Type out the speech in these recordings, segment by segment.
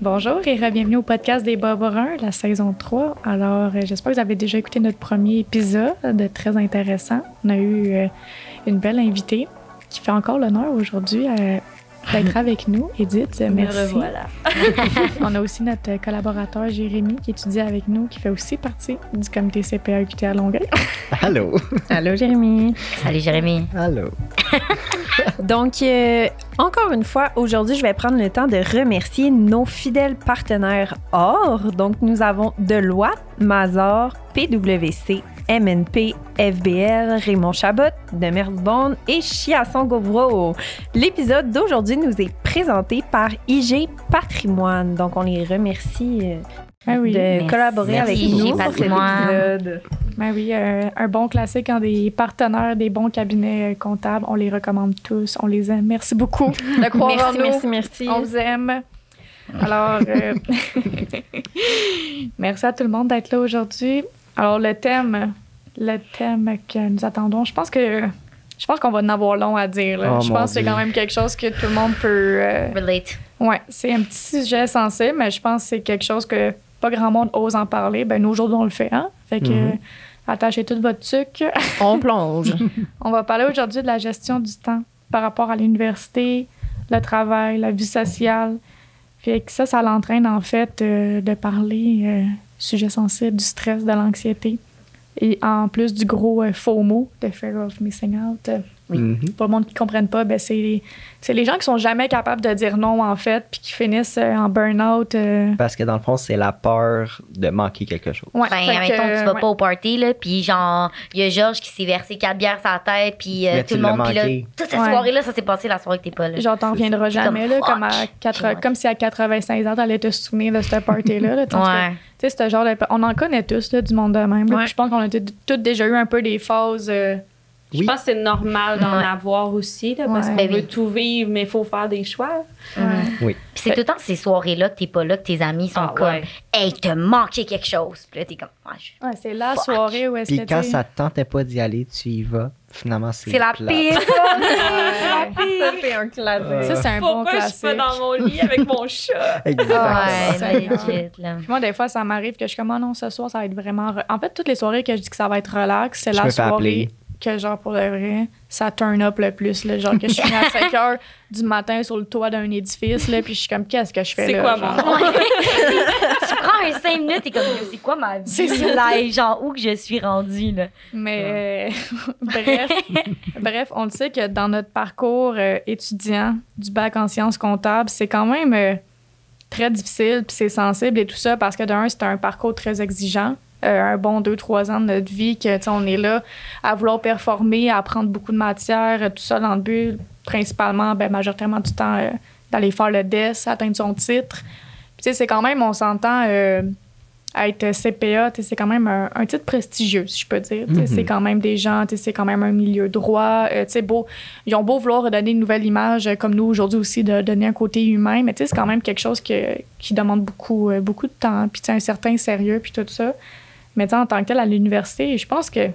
Bonjour et bienvenue au podcast des Barbarins, la saison 3. Alors, euh, j'espère que vous avez déjà écouté notre premier épisode, très intéressant. On a eu euh, une belle invitée qui fait encore l'honneur aujourd'hui euh, d'être avec nous. Edith, merci. Voilà. On a aussi notre collaborateur Jérémy qui étudie avec nous, qui fait aussi partie du comité CPA UQT à Longueuil. Allô? Allô, Jérémy. Salut, Jérémy. Allô. Donc, euh, encore une fois, aujourd'hui, je vais prendre le temps de remercier nos fidèles partenaires OR. Donc, nous avons Deloitte, Mazar, PWC, MNP, FBL, Raymond Chabot, Demersbonne et Chiasson Govro. L'épisode d'aujourd'hui nous est présenté par IG Patrimoine. Donc, on les remercie euh, Ah oui. de Merci. collaborer Merci, avec IG nous pour cet Patrimoine. épisode. Ben oui, euh, un bon classique en des partenaires, des bons cabinets euh, comptables. On les recommande tous. On les aime. Merci beaucoup de croire en Merci, nous. merci, merci. On vous aime. Alors, euh, merci à tout le monde d'être là aujourd'hui. Alors, le thème, le thème que nous attendons, je pense que je pense qu'on va en avoir long à dire. là. Oh, je pense que c'est quand même quelque chose que tout le monde peut. euh, Relate. Ouais, c'est un petit sujet sensible, mais je pense que c'est quelque chose que pas grand monde ose en parler. Ben nous aujourd'hui on le fait, hein. Fait que Mhm. euh, attachez tout votre sucre. On plonge. On va parler aujourd'hui de la gestion du temps par rapport à l'université, le travail, la vie sociale. Fait que ça, ça l'entraîne en fait euh, de parler euh, sujet sensible, du stress, de l'anxiété. Et en plus du gros euh, FOMO, de Fear of Missing Out. Oui. Mhm. Pour le monde qui ne comprenne pas, ben, c'est les, c'est les gens qui sont jamais capables de dire non, en fait, puis qui finissent euh, en burn-out. euh. Parce que dans le fond, c'est la peur de manquer quelque chose. Ouais, Ben, fait que, admettons, tu vas ouais. pas au party, là, puis genre, il y a Georges qui s'est versé quatre bières sur la tête, puis euh, tout le monde, puis là, toute cette Ouais. soirée-là, ça s'est passé la soirée que t'es pas là. Genre, t'en reviendras jamais, là, comme, comme, à comme si à 85 ans, t'allais te souvenir de ce party-là. là, tu sais, Ouais. Tu sais, ce genre de... On en connaît tous, là, du monde de même. là, puis Je pense qu'on a tous tous déjà eu un peu des phases... euh, Je Oui. pense que c'est normal d'en Ouais. avoir aussi, là, parce Ouais. qu'on Ben veut oui. tout vivre, mais il faut faire des choix. ouais. Puis c'est tout le temps ces soirées-là que t'es pas là, que tes amis sont Ah, comme, ouais. hey, t'as manqué quelque chose. Puis là, t'es comme, je- Ouais, c'est la Fuck. soirée où est-ce Puis que quand ça te tentait pas d'y aller, tu y vas. Finalement, c'est c'est la plate. pire. Ça, c'est un classique. Ça, c'est un bon Pourquoi je suis classique. pas dans mon lit avec mon chat? Exactement. Ouais, ça, legit, là. Puis Moi, des fois, ça m'arrive que je suis comme, Ah non, ce soir, ça va être vraiment. re- En fait, toutes les soirées que je dis que ça va être relax, c'est la soirée appeler. Que, genre, pour de vrai, ça turn up le plus. Là, genre, que je suis à 5 heures du matin sur le toit d'un édifice, là, puis je suis comme, qu'est-ce que je fais C'est là? quoi genre? mon tu prends un 5 minutes et comme, c'est quoi ma vie? C'est ça. live, genre, où que je suis rendue, là? Mais euh, bref, bref, on le sait que dans notre parcours euh, étudiant du bac en sciences comptables, c'est quand même euh, très difficile, puis c'est sensible et tout ça, parce que d'un, c'est un parcours très exigeant. Euh, un bon deux, trois ans de notre vie, que tu sais, on est là à vouloir performer, à apprendre beaucoup de matières, euh, tout ça dans le but, principalement, ben, majoritairement du temps, euh, d'aller faire le DES, atteindre son titre. Puis, tu sais, c'est quand même, on s'entend, euh, être CPA, tu sais, c'est quand même un, un titre prestigieux, si je peux dire. C'est quand même des gens, tu sais, c'est quand même un milieu droit. euh, tu sais, beau, ils ont beau vouloir redonner une nouvelle image, comme nous aujourd'hui aussi, de donner un côté humain, mais tu sais, c'est quand même quelque chose que, qui demande beaucoup, beaucoup de temps, puis tu sais, un certain sérieux, puis tout ça. Mais tu sais, en tant que tel, à l'université, je pense que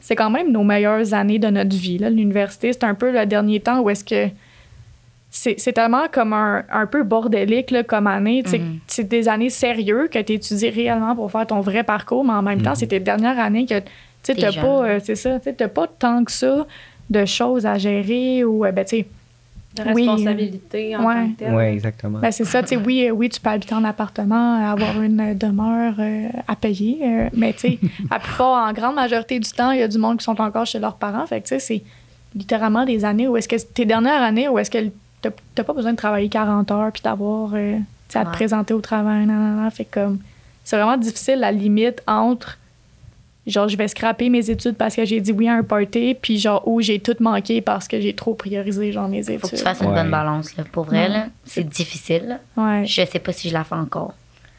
c'est quand même nos meilleures années de notre vie. là. L'université, c'est un peu le dernier temps où est-ce que c'est c'est tellement comme un, un peu bordélique là, comme année. Tu sais, Mhm. C'est des années sérieuses que tu étudies réellement pour faire ton vrai parcours, mais en même temps, Mhm. c'est tes dernières années que tu jeune. pas, euh, c'est ça, tu sais, t'as pas tant que ça de choses à gérer ou, euh, ben, tu sais, De Oui, responsabilité en ouais. tant que telle. Oui, exactement. ben, c'est ça, tu sais, oui, euh, oui, tu peux habiter en appartement, avoir une euh, demeure euh, à payer, euh, mais tu sais, la plupart, en grande majorité du temps, il y a du monde qui sont encore chez leurs parents, fait que tu sais, c'est littéralement des années où est-ce que, tes dernières années où est-ce que t'as pas besoin de travailler 40 heures puis d'avoir, euh, tu sais, à te présenter au travail, nan, nan, nan. fait que comme, c'est vraiment difficile la limite entre genre je vais scraper mes études parce que j'ai dit oui à un party puis genre où j'ai tout manqué parce que j'ai trop priorisé genre mes études. Faut que tu fasses une Ouais. bonne balance, là. Pour vrai, Ouais. là, c'est difficile. là. Ouais. Je sais pas si je la fais encore.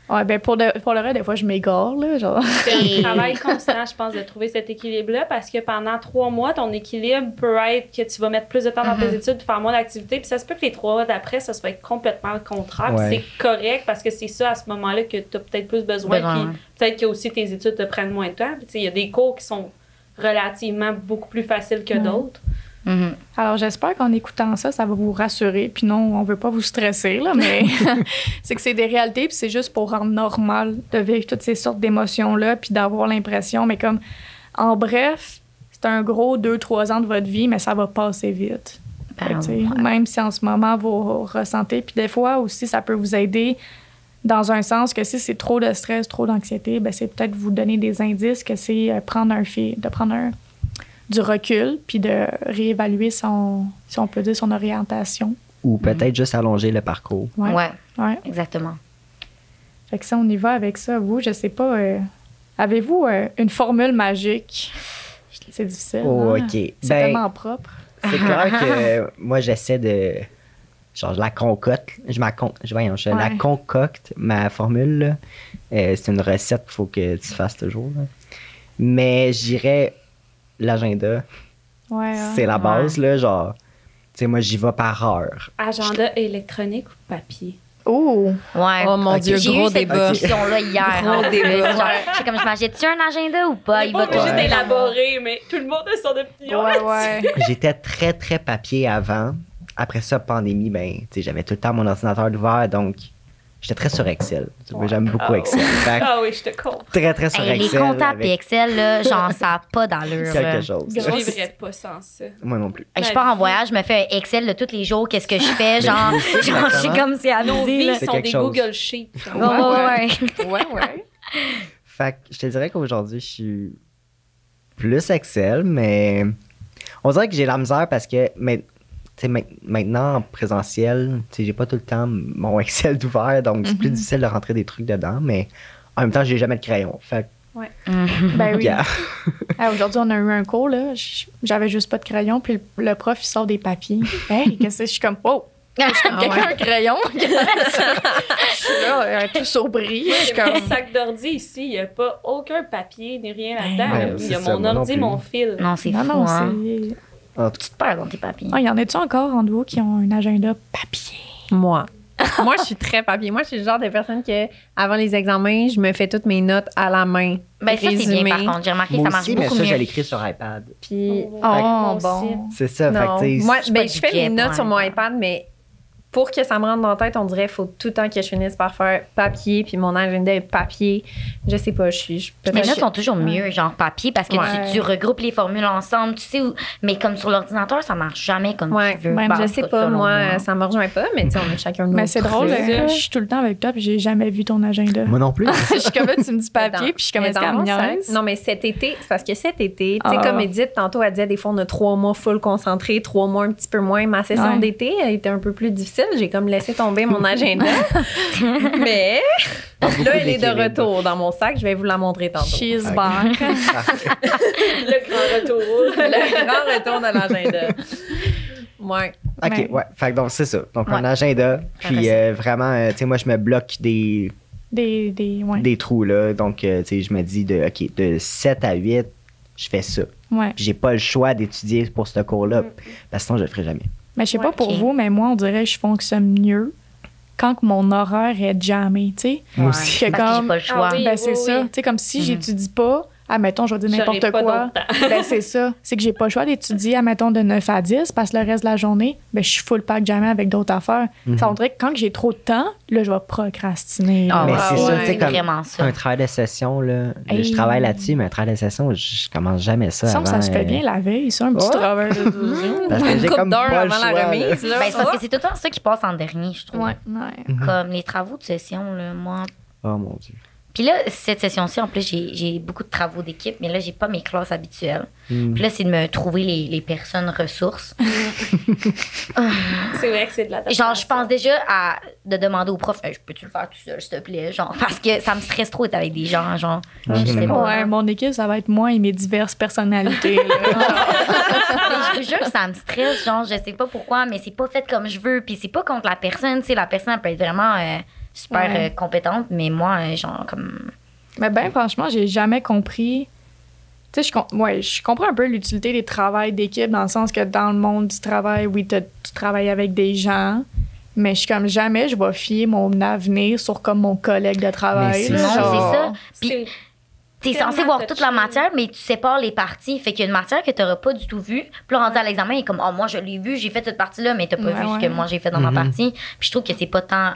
Ouais, ben pour, de- pour le reste, des fois, je m'égare, là, genre. C'est un travail constant, je pense, de trouver cet équilibre-là parce que pendant trois mois, ton équilibre peut être que tu vas mettre plus de temps dans tes Mhm. études, faire moins d'activités, puis ça se peut que les trois mois d'après, ça soit complètement le contraire. Ouais. C'est correct parce que c'est ça à ce moment-là que tu as peut-être plus besoin, puis peut-être que aussi tes études te prennent moins de temps. Puis, tu sais, Il y a des cours qui sont relativement beaucoup plus faciles que Ouais. d'autres. Mhm. Alors, j'espère qu'en écoutant ça, ça va vous rassurer. Puis non, on veut pas vous stresser, là, mais c'est que c'est des réalités, puis c'est juste pour rendre normal de vivre toutes ces sortes d'émotions-là, puis d'avoir l'impression, mais comme, en bref, c'est un gros 2-3 ans de votre vie, mais ça va passer vite. Ben, ouais. Même si en ce moment vous ressentez, puis des fois aussi, ça peut vous aider dans un sens que si c'est trop de stress, trop d'anxiété, ben c'est peut-être vous donner des indices que c'est euh, prendre un fil, de prendre un- du recul, puis de réévaluer son, si on peut dire, son orientation. Ou peut-être juste allonger le parcours. Ouais. Ouais, ouais. exactement. Fait que ça, on y va avec ça. Vous, je sais pas, euh, avez-vous euh, une formule magique? C'est difficile. Oh, hein? ok. C'est Ben, tellement propre. C'est clair que moi, j'essaie de. Genre, je la concocte. Je, ma con- je, voyons, je la concocte, ma formule. là. Euh, c'est une recette qu'il faut que tu fasses toujours. là. Mais j'irais l'agenda. Ouais. C'est la base, là. Genre, tu sais, moi, j'y vais par heure. Agenda électronique ou papier? Oh! Ouais. Oh mon. Dieu, J'ai gros eu cette débat. discussion-là hier. Gros débat. Genre, comme, je m'achète-tu un agenda ou pas? Il pas va obligé toujours- d'élaborer, mais tout le monde a son opinion. Ouais, ouais. J'étais très, très papier avant. Après ça, pandémie, ben, tu sais, j'avais tout le temps mon ordinateur ouvert, donc j'étais très sur Excel. J'aime beaucoup Oh. Excel. Ah oui, je te comprends. très, très sur Hey, les Excel. comptables et avec Excel, là, genre, ça n'a pas d'allure. là. quelque chose. Je vivrais pas sans ça. Moi non plus. Hey, je pars en voyage, je me fais un Excel de tous les jours, qu'est-ce que je fais, genre, genre je suis comme c'est Nos abusé, là. vies C'est sont des chose. Google Sheets. Ouais, ouais, ouais. Ouais, ouais. Fait que je te dirais qu'aujourd'hui, je suis plus Excel, mais on dirait que j'ai la misère parce que mais, sais, maintenant, en présentiel, tu sais, j'ai pas tout le temps mon Excel d'ouvert, donc c'est plus Mhm. difficile de rentrer des trucs dedans, mais en même temps, j'ai jamais de crayon. Fait Ben que, oui. yeah. Ah, Aujourd'hui, on a eu un cours, là. J'avais juste pas de crayon, puis le prof, il sort des papiers. Hey, qu'est-ce que je suis comme, oh! Je suis comme, Ah quelqu'un ouais. un crayon? je suis là, euh, tout sobri. Je suis J'ai mon comme, sac d'ordi ici, il n'y a pas aucun papier ni rien là-dedans. Ouais, il y a mon ordi, mon fil. Non, c'est fou, non, hein. C'est. Ah, Tu te perds dans tes papiers. Ah, y en a-tu encore en vous qui ont un agenda papier? Moi. Moi, je suis très papier. Moi, je suis le genre de personne que, avant les examens, je me fais toutes mes notes à la main. Ben, ça, c'est bien, par contre. J'ai remarqué que moi ça marche aussi, mais beaucoup ça, mieux. je l'écris sur iPad. Puis, Oh, bon. C'est ça, non. fait Moi, ben, je fais mes notes sur mon iPad, mais pour que ça me rentre dans la tête, on dirait qu'il faut tout le temps que je finisse par faire papier, puis mon agenda est papier. Je sais pas, je suis. je- peut-être notes je- sont toujours mieux, genre papier, parce que Ouais. tu, tu regroupes les formules ensemble, tu sais où. Mais comme sur l'ordinateur, ça marche jamais comme Ouais, tu veux. Ben, je sais pas, moi, ça me rejoint pas, mais tu sais, on a chacun nos Mais c'est drôle, je suis tout le temps avec toi, puis j'ai jamais vu ton agenda. moi non plus. je suis comme là, tu me dis papier, puis je suis comme? Non, mais cet été, c'est parce que cet été, tu sais, Ah. comme Edith, tantôt, elle disait, des fois, on a trois mois full concentré, trois mois un petit peu moins. Ma session Ouais. d'été, elle était un peu plus difficile. J'ai comme laissé tomber mon agenda. mais là, elle est de retour dans mon sac. Je vais vous la montrer tantôt. She's back. Le grand retour. Le grand retour de l'agenda. Ouais. Ok, Ouais. ouais. Fait que donc, c'est ça. Donc, un Ouais. agenda. Puis, euh, vraiment, euh, tu sais, moi, je me bloque des, Des, des, ouais. des trous, là. Donc, euh, tu sais, je me dis, de, OK, de 7 à 8, je fais ça. Ouais. Puis, j'ai pas le choix d'étudier pour ce cours-là. Parce que sinon, je le ferai jamais. Mais je sais Ouais, pas pour vous, mais moi, on dirait que je fonctionne mieux quand que mon horaire est jammé, tu sais. Moi aussi. Que Parce que j'ai comme, pas le choix. Ah oui. ben, c'est ça. Tu sais, comme si Mhm. j'étudie pas, admettons, je vais dire n'importe quoi. ben, c'est ça. C'est que j'ai pas le choix d'étudier, admettons, de 9 à 10, parce que le reste de la journée, ben, je suis full pack jamais avec d'autres affaires. Mhm. Ça, on dirait que quand que j'ai trop de temps, là, je vais procrastiner. Ah, Mais c'est ouais, ça, tu sais, c'est comme vraiment ça. un travail de session, là. Hey. Je travaille là-dessus, mais un travail de session, je, commence jamais ça. Que ça avant, se fait euh, bien la veille, ça, un petit Ouais. travail de 12 heures. Parce que Une j'ai couple comme d'heures pas le avant la choix, remise. là. Ben, c'est parce que c'est tout le temps ça qui passe en dernier, je trouve. Ouais, ouais. Comme les travaux de session, là, moi. Oh mon Dieu. Puis là, cette session-ci, en plus, j'ai beaucoup de travaux d'équipe, mais là, j'ai pas mes classes habituelles. Mm. Puis là, c'est de me trouver les, les personnes ressources. C'est vrai que c'est de la Genre, je pense déjà à de demander au prof, Hey, peux-tu le faire tout seul, s'il te plaît? Genre, parce que ça me stresse trop d'être avec des gens, genre, je sais pas. Ouais, mon équipe, ça va être moi et mes diverses personnalités. je vous jure, ça me stresse, genre, je sais pas pourquoi, mais c'est pas fait comme je veux. Puis c'est pas contre la personne, tu sais, la personne elle peut être vraiment euh, super Ouais. euh, compétente, mais moi, euh, genre, comme. Mais ben, franchement, j'ai jamais compris. Tu sais, je, com- ouais, je comprends un peu l'utilité des travails d'équipe dans le sens que dans le monde du travail, oui, tu travailles avec des gens, mais je suis comme jamais, je vais fier mon avenir sur comme mon collègue de travail. Mais c'est là, Non, ça. genre. c'est ça. Puis- T'es tellement censé voir toute la matière, mais tu sépares les parties. Fait qu'il y a une matière que t'auras pas du tout vue. Puis rendu à l'examen, il est comme, oh, moi, je l'ai vu, j'ai fait cette partie-là, mais t'as pas Ouais, vu ce que moi, j'ai fait dans ma Mhm. partie. Puis je trouve que c'est pas tant,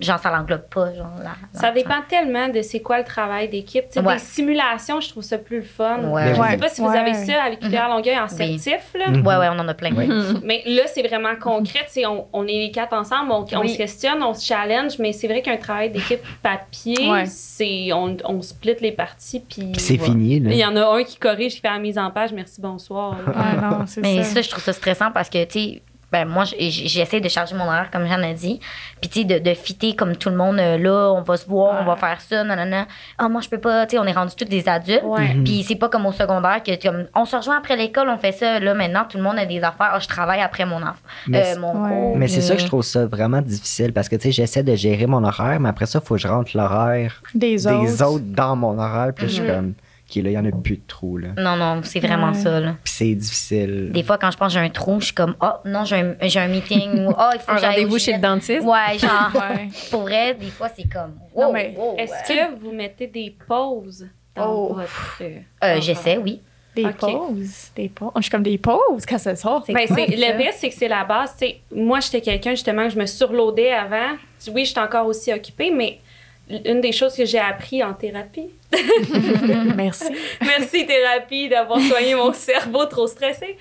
genre, ça l'englobe pas, genre, la- Ça dépend tellement de c'est quoi le travail d'équipe. Tu sais, Ouais. Des simulations, je trouve ça plus le fun. Ouais. Je sais pas si vous avez ça avec UPR Longueuil en certif, là. Mhm. Ouais, ouais, on en a plein. Mais là, c'est vraiment concret. Tu sais, on, on est les quatre ensemble, on, se questionne, on se challenge, mais c'est vrai qu'un travail d'équipe papier, Ouais. c'est on, on split les parties. Puis c'est voilà. fini, Il y en a un qui corrige, qui fait la mise en page, merci, bonsoir. non, Mais ça. ça, je trouve ça stressant parce que, tu sais, ben, moi, j'essaie de charger mon horaire, comme Jeanne a dit. Puis, tu sais, de, de fitter comme tout le monde, euh, là, on va se voir, on va faire ça, nanana. Ah, moi, je peux pas, tu sais, on est rendus tous des adultes. Ouais. Puis, c'est pas comme au secondaire que, comme, on se rejoint après l'école, on fait ça. Là, maintenant, tout le monde a des affaires. Ah, je travaille après mon, enfant, Mais euh, mon Ouais. cours. Mais c'est ça que je trouve ça vraiment difficile parce que tu sais, j'essaie de gérer mon horaire, mais après ça, il faut que je rentre l'horaire Des autres. des autres dans mon horaire. Puis je suis Mhm. Là, il y en a plus de trous, là. Non, non, c'est vraiment Ouais. ça, là. Puis c'est difficile. Des fois, quand je pense que j'ai un trou, je suis comme, oh, non, j'ai un, j'ai un meeting ou, oh, il faut Un que j'aille au rendez-vous chez le dentiste? Ouais, genre, Ouais. pour vrai, des fois, c'est comme, Non, wow, mais wow, Est-ce ouais. que vous mettez des pauses dans Oh. votre. Euh, j'essaie, oui. Des pauses? Des pauses? Je suis comme des pauses quand c'est. Ben, quoi, c'est- ça? le pire, c'est que c'est la base. tu sais. moi, j'étais quelqu'un, justement, que je me surloadais avant. Oui, j'étais encore aussi occupée, mais une des choses que j'ai appris en thérapie, Merci. merci thérapie d'avoir soigné mon cerveau trop stressé,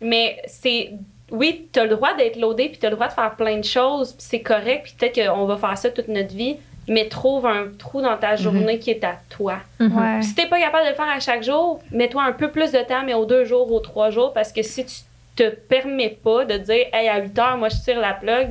mais c'est. Oui, tu as le droit d'être loadé, puis tu as le droit de faire plein de choses, puis c'est correct, puis peut-être qu'on va faire ça toute notre vie, mais trouve un trou dans ta journée qui est à toi. Ouais. Si t'es pas capable de le faire à chaque jour, mets-toi un peu plus de temps, mais aux deux jours, aux trois jours, parce que si tu te permets pas de dire, hey, à 8 heures, moi, je tire la plug,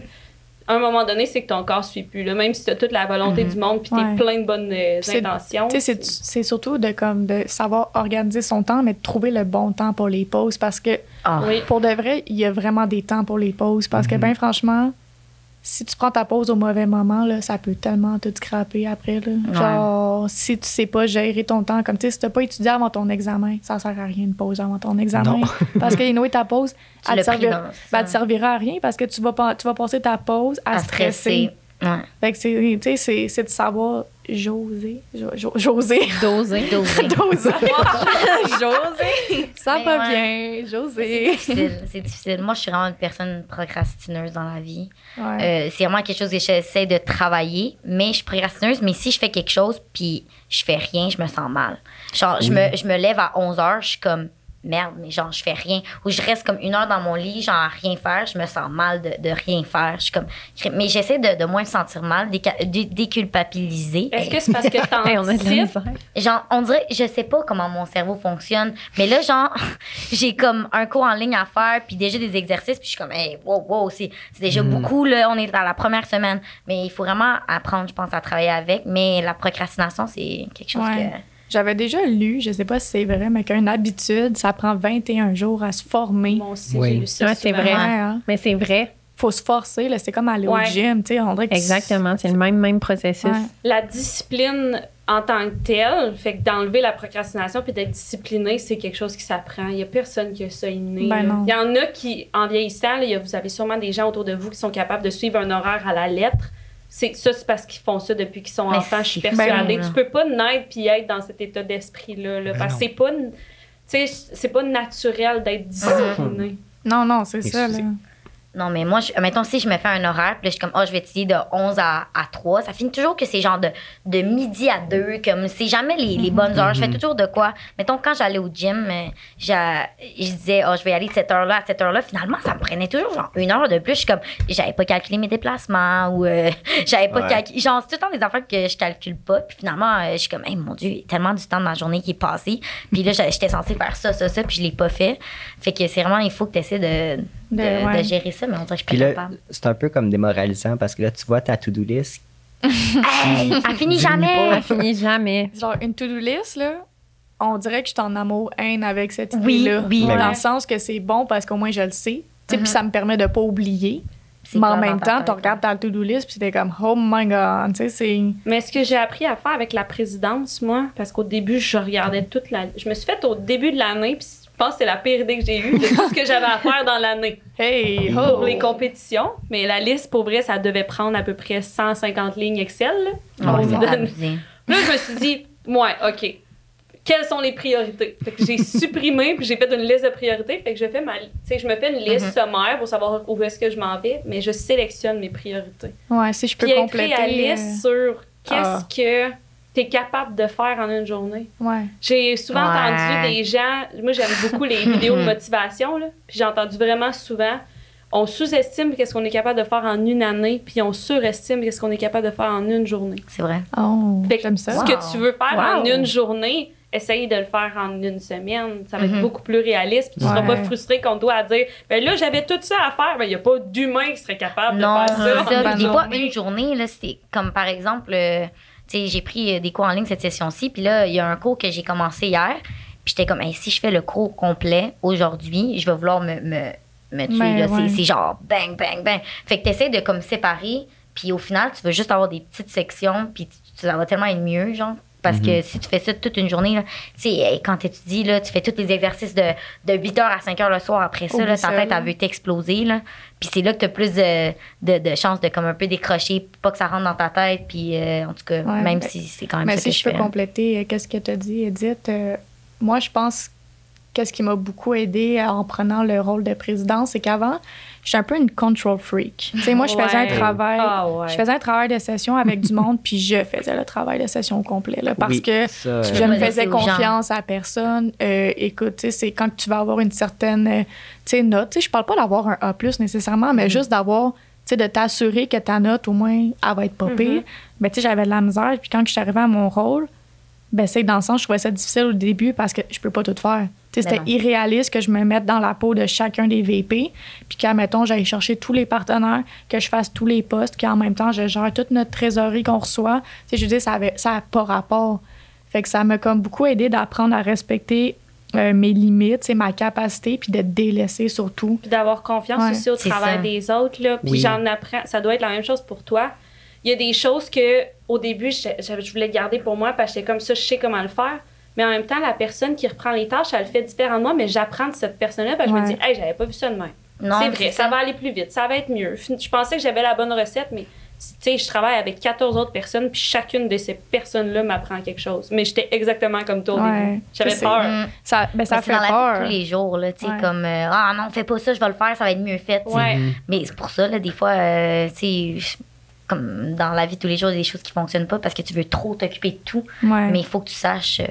à un moment donné, c'est que ton corps suit plus. Là. Même si t'as toute la volonté du monde, puis t'es Ouais. plein de bonnes euh, C'est- intentions. Tu sais, c'est- c'est surtout de, comme, de savoir organiser son temps, mais de trouver le bon temps pour les pauses. Parce que, Ah. Oui. pour de vrai, il y a vraiment des temps pour les pauses. Parce que, ben franchement, si tu prends ta pause au mauvais moment, là, ça peut tellement te scraper après. Là. Genre, si tu sais pas gérer ton temps, comme tu sais, si t'as pas étudié avant ton examen, ça sert à rien de pause avant ton examen. Parce que, anyway, ta pause, Tu elle te, servira, ben, te servira à rien parce que tu vas, pas- tu vas passer ta pause à, à stresser. stresser. Ouais. Fait que tu sais, c'est de savoir joser. Jo, jo- joser. Doser. Doser. Doser. José. Ça Mais va ouais. bien, C'est difficile, c'est difficile. Moi, je suis vraiment une personne procrastineuse dans la vie. Ouais. Euh, c'est vraiment quelque chose que j'essaie de travailler, mais je suis procrastineuse. Mais si je fais quelque chose puis je fais rien, je me sens mal. Genre, je, me, je me lève à 11 heures, je suis comme merde, mais genre, je fais rien. Ou je reste comme une heure dans mon lit, genre, à rien faire, je me sens mal de, de rien faire. Je suis comme, mais j'essaie de, de moins me sentir mal, déculpabiliser. Est-ce que c'est parce que Hey, on a de. Genre, on dirait, je sais pas comment mon cerveau fonctionne, mais là, genre, j'ai comme un cours en ligne à faire, puis déjà des exercices, puis je suis comme, hey, wow, wow, c'est c'est déjà beaucoup, là, on est dans la première semaine. Mais il faut vraiment apprendre, je pense, à travailler avec, mais la procrastination, c'est quelque chose Ouais. que. J'avais déjà lu, je sais pas si c'est vrai, mais qu'une habitude, ça prend 21 jours à se former. Moi aussi, Oui. j'ai lu ça. Ouais, c'est vrai. Hein. Mais c'est vrai. Faut se forcer, là. C'est comme aller Ouais. au gym, tu sais. On dirait que Exactement. C'est le même, même processus. Ouais. La discipline en tant que telle, fait que d'enlever la procrastination puis d'être discipliné, c'est quelque chose qui s'apprend. Il y a personne qui a ça inné. Ben. Il y en a qui, en vieillissant, là, vous avez sûrement des gens autour de vous qui sont capables de suivre un horaire à la lettre. C'est ça, c'est parce qu'ils font ça depuis qu'ils sont Mais enfants. Je suis persuadée. là. tu peux pas naître puis être dans cet état d'esprit-là. là, Ben parce que c'est pas, tu sais, c'est pas naturel d'être discipliné. Non, non, c'est ça, là. Non, mais moi, je, mettons, si je me fais un horaire, puis là, je suis comme, oh, je vais étudier de 11 à, à 3, ça finit toujours que c'est genre de, de midi à 2, comme, c'est jamais les, les bonnes heures. Je fais toujours de quoi. Mettons, quand j'allais au gym, euh, je disais, oh, je vais aller de cette heure-là à cette heure-là. Finalement, ça me prenait toujours genre une heure de plus. Je suis comme, j'avais pas calculé mes déplacements ou euh, j'avais pas Ouais. calculé. Genre, c'est tout le temps des affaires que je calcule pas. Puis finalement, euh, je suis comme, hey, mon Dieu, il y a tellement du temps de ma journée qui est passé. Puis là, j'étais censée faire ça, ça, ça, puis je l'ai pas fait. Fait que c'est vraiment, il faut que tu essaies de, de, ouais. de gérer ça, mais on dirait que je suis Puis pas là, capable. c'est un peu comme démoralisant parce que là, tu vois ta to-do list. Hey, elle finit jamais. Elle finit jamais. Genre, une to-do list, là, on dirait que je suis en amour-haine avec cette Oui, idée-là. oui. Dans Ouais. le sens que c'est bon parce qu'au moins je le sais. Tu sais, Mhm. Puis ça me permet de pas oublier. Mais en même dans temps, tu regardes ta to-do list puis t'es comme, oh my god, tu sais, c'est. Mais ce que j'ai appris à faire avec la présidence, moi, parce qu'au début, je regardais toute la. Je me suis faite au début de l'année, puis je pense que c'est la pire idée que j'ai eue de tout ce que j'avais à faire dans l'année Hey, pour oh! les compétitions. Mais la liste, pour vrai, ça devait prendre à peu près 150 lignes Excel. là. Donne- abusé. Là, je me suis dit, ouais, OK. quelles sont les priorités? Fait que j'ai supprimé, puis j'ai fait une liste de priorités. Fait que je fais ma, tu sais, je me fais une liste Mhm. sommaire pour savoir où est-ce que je m'en vais, mais je sélectionne mes priorités. Ouais, si je peux Puis être compléter. réaliste euh, sur qu'est-ce que tu es capable de faire en une journée. Ouais. J'ai souvent Ouais. entendu des gens, moi j'aime beaucoup les vidéos de motivation, là, puis j'ai entendu vraiment souvent, on sous-estime qu'est-ce qu'on est capable de faire en une année, puis on surestime qu'est-ce qu'on est capable de faire en une journée. C'est vrai. Oh, Fait que j'aime ça. Ce Wow. que tu veux faire en une journée, essaye de le faire en une semaine. Ça va être beaucoup plus réaliste. Puis tu seras Ouais. pas frustré qu'on doit dire ben là, j'avais tout ça à faire. Ben, il n'y a pas d'humain qui serait capable Non, de c'est faire ça. ça. Ben Puis des non. fois, une journée, là, c'est comme par exemple, euh, j'ai pris euh, des cours en ligne cette session-ci, puis là, il y a un cours que j'ai commencé hier, puis j'étais comme, Hey, si je fais le cours complet aujourd'hui, je vais vouloir me, me, me tuer. Ben, là. C'est- ouais. C'est genre bang, bang, bang. Fait que tu essaies de comme séparer, puis au final, tu veux juste avoir des petites sections, puis ça va tellement être mieux, genre. Parce que si tu fais ça toute une journée, là, tu sais, quand tu étudies, là, tu fais tous les exercices de, de 8h à 5h le soir. Après ça, là, ta tête, elle veut t'exploser. Là. Puis c'est là que tu as plus de, de, de chances de comme un peu décrocher, pas que ça rentre dans ta tête. Puis euh, en tout cas, Ouais. même si c'est quand même Mais ça si que je je peux fais. compléter, euh, qu'est-ce que tu as dit, Edith? euh, moi, je pense qu'est-ce qui m'a beaucoup aidé en prenant le rôle de président, c'est qu'avant, j'étais un peu une control freak. Tu sais, moi, je faisais un travail. Ah ouais. Je faisais un travail de session avec du monde, puis je faisais le travail de session au complet. là, parce Oui, que ça, euh, je ne pas faisais confiance à personne. Euh, écoute, tu sais, c'est quand tu vas avoir une certaine euh, tu sais, note. Tu sais, je parle pas d'avoir un A nécessairement, Mm. mais juste d'avoir, tu sais, de t'assurer que ta note, au moins, elle va être pas pire. Mais tu sais, j'avais de la misère. Puis quand je suis arrivée à mon rôle, ben c'est que dans le sens, je trouvais ça difficile au début parce que je peux pas tout faire. Ben c'était irréaliste que je me mette dans la peau de chacun des VP, puis qu'à, mettons, j'aille chercher tous les partenaires, que je fasse tous les postes, qu'en même temps, je gère toute notre trésorerie qu'on reçoit. Tu sais, je veux dire, ça avait, ça a pas rapport. Fait que ça m'a comme beaucoup aidé d'apprendre à respecter euh, mes limites, sais, ma capacité, puis de délaisser surtout. Puis d'avoir confiance Ouais. aussi au travail ça. des autres. Là. Puis Oui. j'en apprends. Ça doit être la même chose pour toi. Il y a des choses que au début, je, je- je voulais garder pour moi parce que j'étais comme ça, je sais comment le faire. Mais en même temps, la personne qui reprend les tâches, elle le fait différemment de moi, mais j'apprends de cette personne-là parce que je me dis, hey, j'avais pas vu ça de même. Non, c'est vrai, ça va aller plus vite, ça va être mieux. Je pensais que j'avais la bonne recette, mais tu sais, je travaille avec 14 autres personnes, puis chacune de ces personnes-là m'apprend quelque chose. Mais j'étais exactement comme toi au Ouais. début. J'avais peur. Mm. Ça, ben, ça Mais c'est fait dans la vie peur. de tous les jours, là, tu sais, Ouais. comme euh, Ah non, fais pas ça, je vais le faire, ça va être mieux fait. Ouais. Mais c'est pour ça, là, des fois, euh, tu sais, comme dans la vie de tous les jours, il y a des choses qui fonctionnent pas parce que tu veux trop t'occuper de tout. Ouais. Mais il faut que tu saches.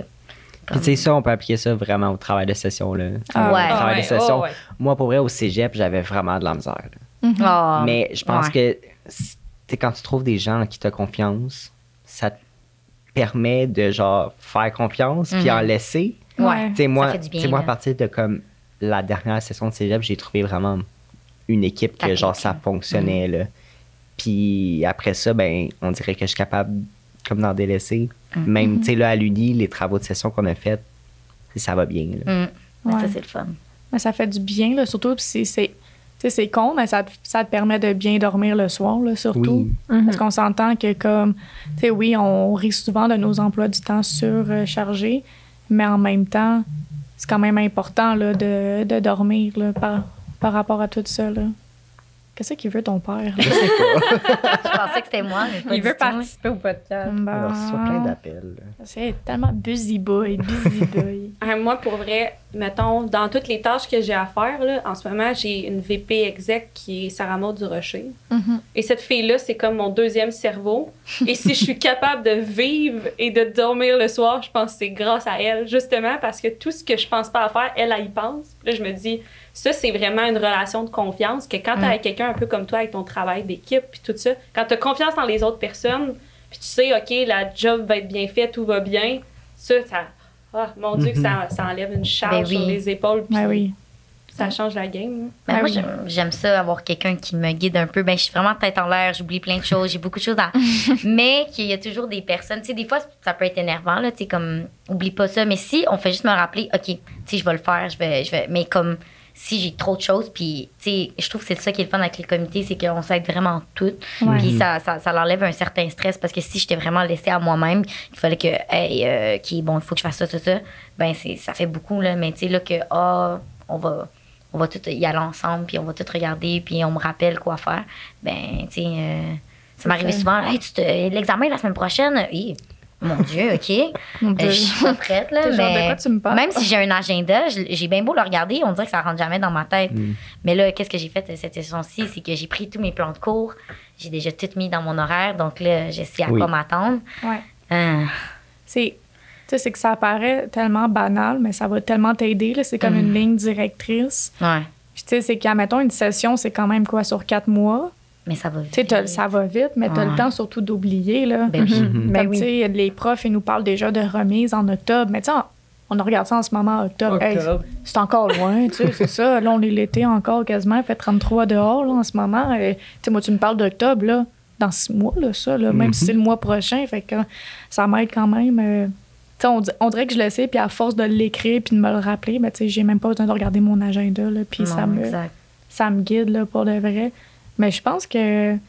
Puis tu sais, ça, on peut appliquer ça vraiment au travail de session. Là. Ah, Ouais. Au Ah travail ouais, de session. oh ouais. Moi, pour vrai, au cégep, j'avais vraiment de la misère. là. Mhm. ah, Mais je pense ouais. que c'est- t'sais, quand tu trouves des gens en qui tu confiance, ça te permet de genre faire confiance puis Mhm. en laisser. Ouais. Tu sais, moi, fait du bien, tu sais, moi, à partir de comme la dernière session de cégep, j'ai trouvé vraiment une équipe que genre ça fonctionnait. Là. Puis après ça, ben, on dirait que je suis capable comme d'en délaisser. Mhm. Même, tu sais, là, à l'Uni, les travaux de session qu'on a fait, ça va bien. là. Mm. Ouais. Ça, c'est le fun. Mais ça fait du bien, là, surtout. Puis c'est, c'est, tu sais, c'est con, mais ça, te- ça te permet de bien dormir le soir, là, surtout. Oui. Mhm. Parce qu'on s'entend que, comme, tu sais, oui, on risque souvent de nos emplois du temps surchargés, mais en même temps, c'est quand même important, là, de, de dormir, là, par, par rapport à tout ça, là. Qu'est-ce qu'il veut ton père, là? Je pensais que c'était moi, mais pas Il veut participer au podcast. Ben, On reçoit plein d'appels. c'est tellement busy boy, busy boy. Moi, pour vrai, mettons, dans toutes les tâches que j'ai à faire, là, en ce moment, j'ai une VP exec qui est Sarah Maud du Rocher. Mhm. Et cette fille-là, c'est comme mon deuxième cerveau. Et si je suis capable de vivre et de dormir le soir, je pense que c'est grâce à elle, justement, parce que tout ce que je pense pas à faire, elle, elle y pense. Puis là, je me dis, ça, c'est vraiment une relation de confiance, que quand t'es Mm. avec quelqu'un un peu comme toi, avec ton travail d'équipe, puis tout ça, quand t'as confiance dans les autres personnes, puis tu sais, OK, la job va être bien faite, tout va bien, ça, ça... Ah, mon Dieu, que ça, ça enlève une charge Ben oui. sur les épaules, puis Ben oui. ça change la game. hein. Ben, Ah moi, oui. j'aime- j'aime ça, avoir quelqu'un qui me guide un peu. Ben, je suis vraiment tête en l'air, j'oublie plein de choses, j'ai beaucoup de choses à. mais qu'il y a toujours des personnes. Tu sais, des fois, ça peut être énervant, là, tu sais, comme, oublie pas ça. Mais si on fait juste me rappeler, OK, tu sais, je vais le faire, je vais. Je vais mais comme, si j'ai trop de choses, puis, tu sais, je trouve que c'est ça qui est le fun avec les comités, c'est qu'on s'aide vraiment toutes. Ouais. Puis ça, ça, ça l'enlève un certain stress parce que si j'étais vraiment laissée à moi-même, il fallait que, hey, euh, OK, bon, il faut que je fasse ça, ça, ça, ben, c'est, ça fait beaucoup, là. Mais, tu sais, là, que, ah, on va on va tout y aller ensemble, puis on va tout regarder, puis on me rappelle quoi faire. Ben, tu sais, euh, ça m'arrivait souvent, hey, l'examen la semaine prochaine. Mon Dieu, OK. Mon Euh, Dieu. je suis pas prête, là. Genre, de mais quoi tu me parles? même si j'ai un agenda, j'ai bien beau le regarder, on dirait que ça rentre jamais dans ma tête. Mm. Mais là, qu'est-ce que j'ai fait euh, cette session-ci? C'est que j'ai pris tous mes plans de cours, j'ai déjà tout mis dans mon horaire, donc là, je sais à Oui. quoi m'attendre. Ouais. Euh, C'est, tu sais, c'est que ça paraît tellement banal, mais ça va tellement t'aider. là. C'est comme une ligne directrice. ouais, Puis, tu sais, c'est qu'admettons, une session, c'est quand même quoi, sur quatre mois? Mais ça va vite. Ça va vite, mais tu as Ouais. le temps surtout d'oublier, là. Ben oui. Mhm. Ben oui. tu sais, les profs, ils nous parlent déjà de remise en octobre. Mais tu sais, on, regarde ça en ce moment, octobre. Hey, c'est encore loin, tu sais, c'est ça. Là, on est l'été encore quasiment. Il fait 33 dehors, là, en ce moment. Et, tu sais, moi, tu me parles d'octobre, là, dans six mois, là, ça, là, même si c'est le mois prochain. Fait que ça m'aide quand même. euh, tu sais, on, on dirait que je le sais, puis à force de l'écrire puis de me le rappeler, ben, tu sais, j'ai même pas besoin de regarder mon agenda, là, puis ça me exact. ça me guide là, pour de vrai. Mais je pense que, tu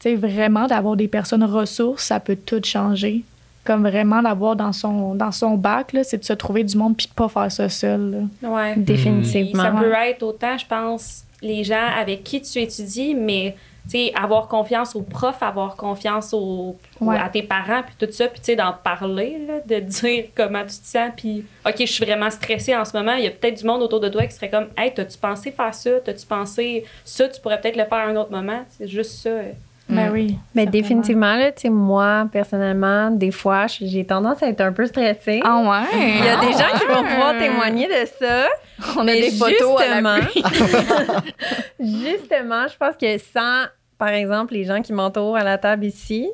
sais, vraiment d'avoir des personnes ressources, ça peut tout changer. Comme vraiment d'avoir dans son, dans son bac, là, c'est de se trouver du monde puis de pas faire ça seul. là. Ouais. Puis Définitivement. ça peut être autant, je pense, les gens avec qui tu étudies, mais sais, avoir confiance aux profs, avoir confiance aux, Ouais. à tes parents, puis tout ça, puis tu sais, d'en parler, là, de dire comment tu te sens, puis OK, je suis vraiment stressée en ce moment. Il y a peut-être du monde autour de toi qui serait comme Hey, t'as-tu pensé faire ça? T'as-tu pensé ça? Tu pourrais peut-être le faire à un autre moment. C'est juste ça. euh. Ben oui. Mais définitivement, là, tu sais, moi, personnellement, des fois, j'ai tendance à être un peu stressée. Ah ouais? Il y a des gens qui vont pouvoir témoigner de ça. On a des photos à justement, l'appui. justement, je pense que sans, par exemple, les gens qui m'entourent à la table ici,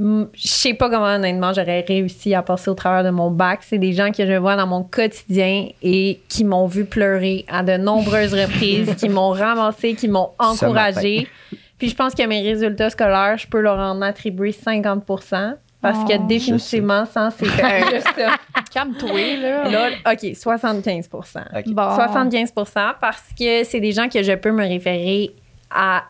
je sais pas comment, honnêtement, j'aurais réussi à passer au travers de mon bac. C'est des gens que je vois dans mon quotidien et qui m'ont vu pleurer à de nombreuses reprises, qui m'ont ramassé, qui m'ont encouragé. Puis je pense que mes résultats scolaires, je peux leur en attribuer 50% parce Oh. que définitivement, sans ces juste ça. Calme-toi, là. Là, OK, 75 Ok. Bon. 75% parce que c'est des gens que je peux me référer à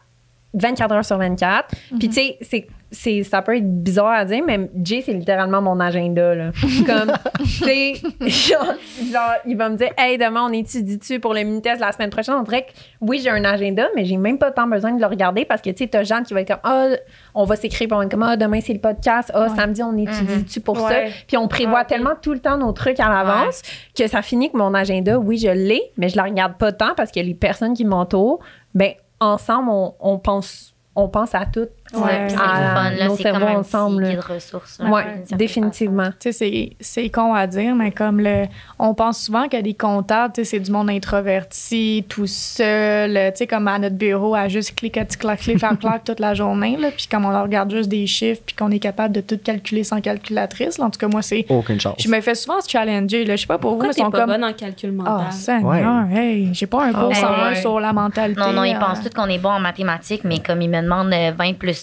24 heures sur 24. Puis, tu sais, c'est- c'est, ça peut être bizarre à dire, mais Jay, c'est littéralement mon agenda. Là. Comme, tu sais, genre, genre, il va me dire, hey, demain, on étudie-tu pour le mini-test la semaine prochaine? On dirait que oui, j'ai un agenda, mais j'ai même pas tant besoin de le regarder parce que, tu sais, t'as Jeanne qui va être comme, ah, on va s'écrire, puis on va être comme, ah, demain, c'est le podcast, ah, Ouais. samedi, on étudie-tu pour Ouais. ça? Puis on prévoit Ah, tellement tout le temps nos trucs à l'avance que ça finit que mon agenda, oui, je l'ai, mais je la regarde pas tant parce que les personnes qui m'entourent, ben ensemble, on, pense on pense à tout. Ouais. C'est fun, là. C'est comme un ensemble. petit guide ressources. certaine définitivement. Tu sais, c'est- c'est con à dire, mais comme le, on pense soin que des comptables, tu sais, c'est du monde introverti, tout seul, tu sais, comme à notre bureau, à juste cliquer, clac, clic, clac, clac toute la journée, là, puis comme on leur regarde juste des chiffres, puis qu'on est capable de tout calculer sans calculatrice, là, en tout cas, moi, c'est... Aucune chance. Je me fais souvent se challenger, là, je sais pas pour vous, Pourquoi mais t'es ils sont pas comme... bonne en calcul Oh, mental? Seigneur, hey, j'ai pas un cours Ah, 101 ouais. sur la mentalité. Non, non, ils euh, pensent tous qu'on est bon en mathématiques, mais comme ils me demandent euh, 20 plus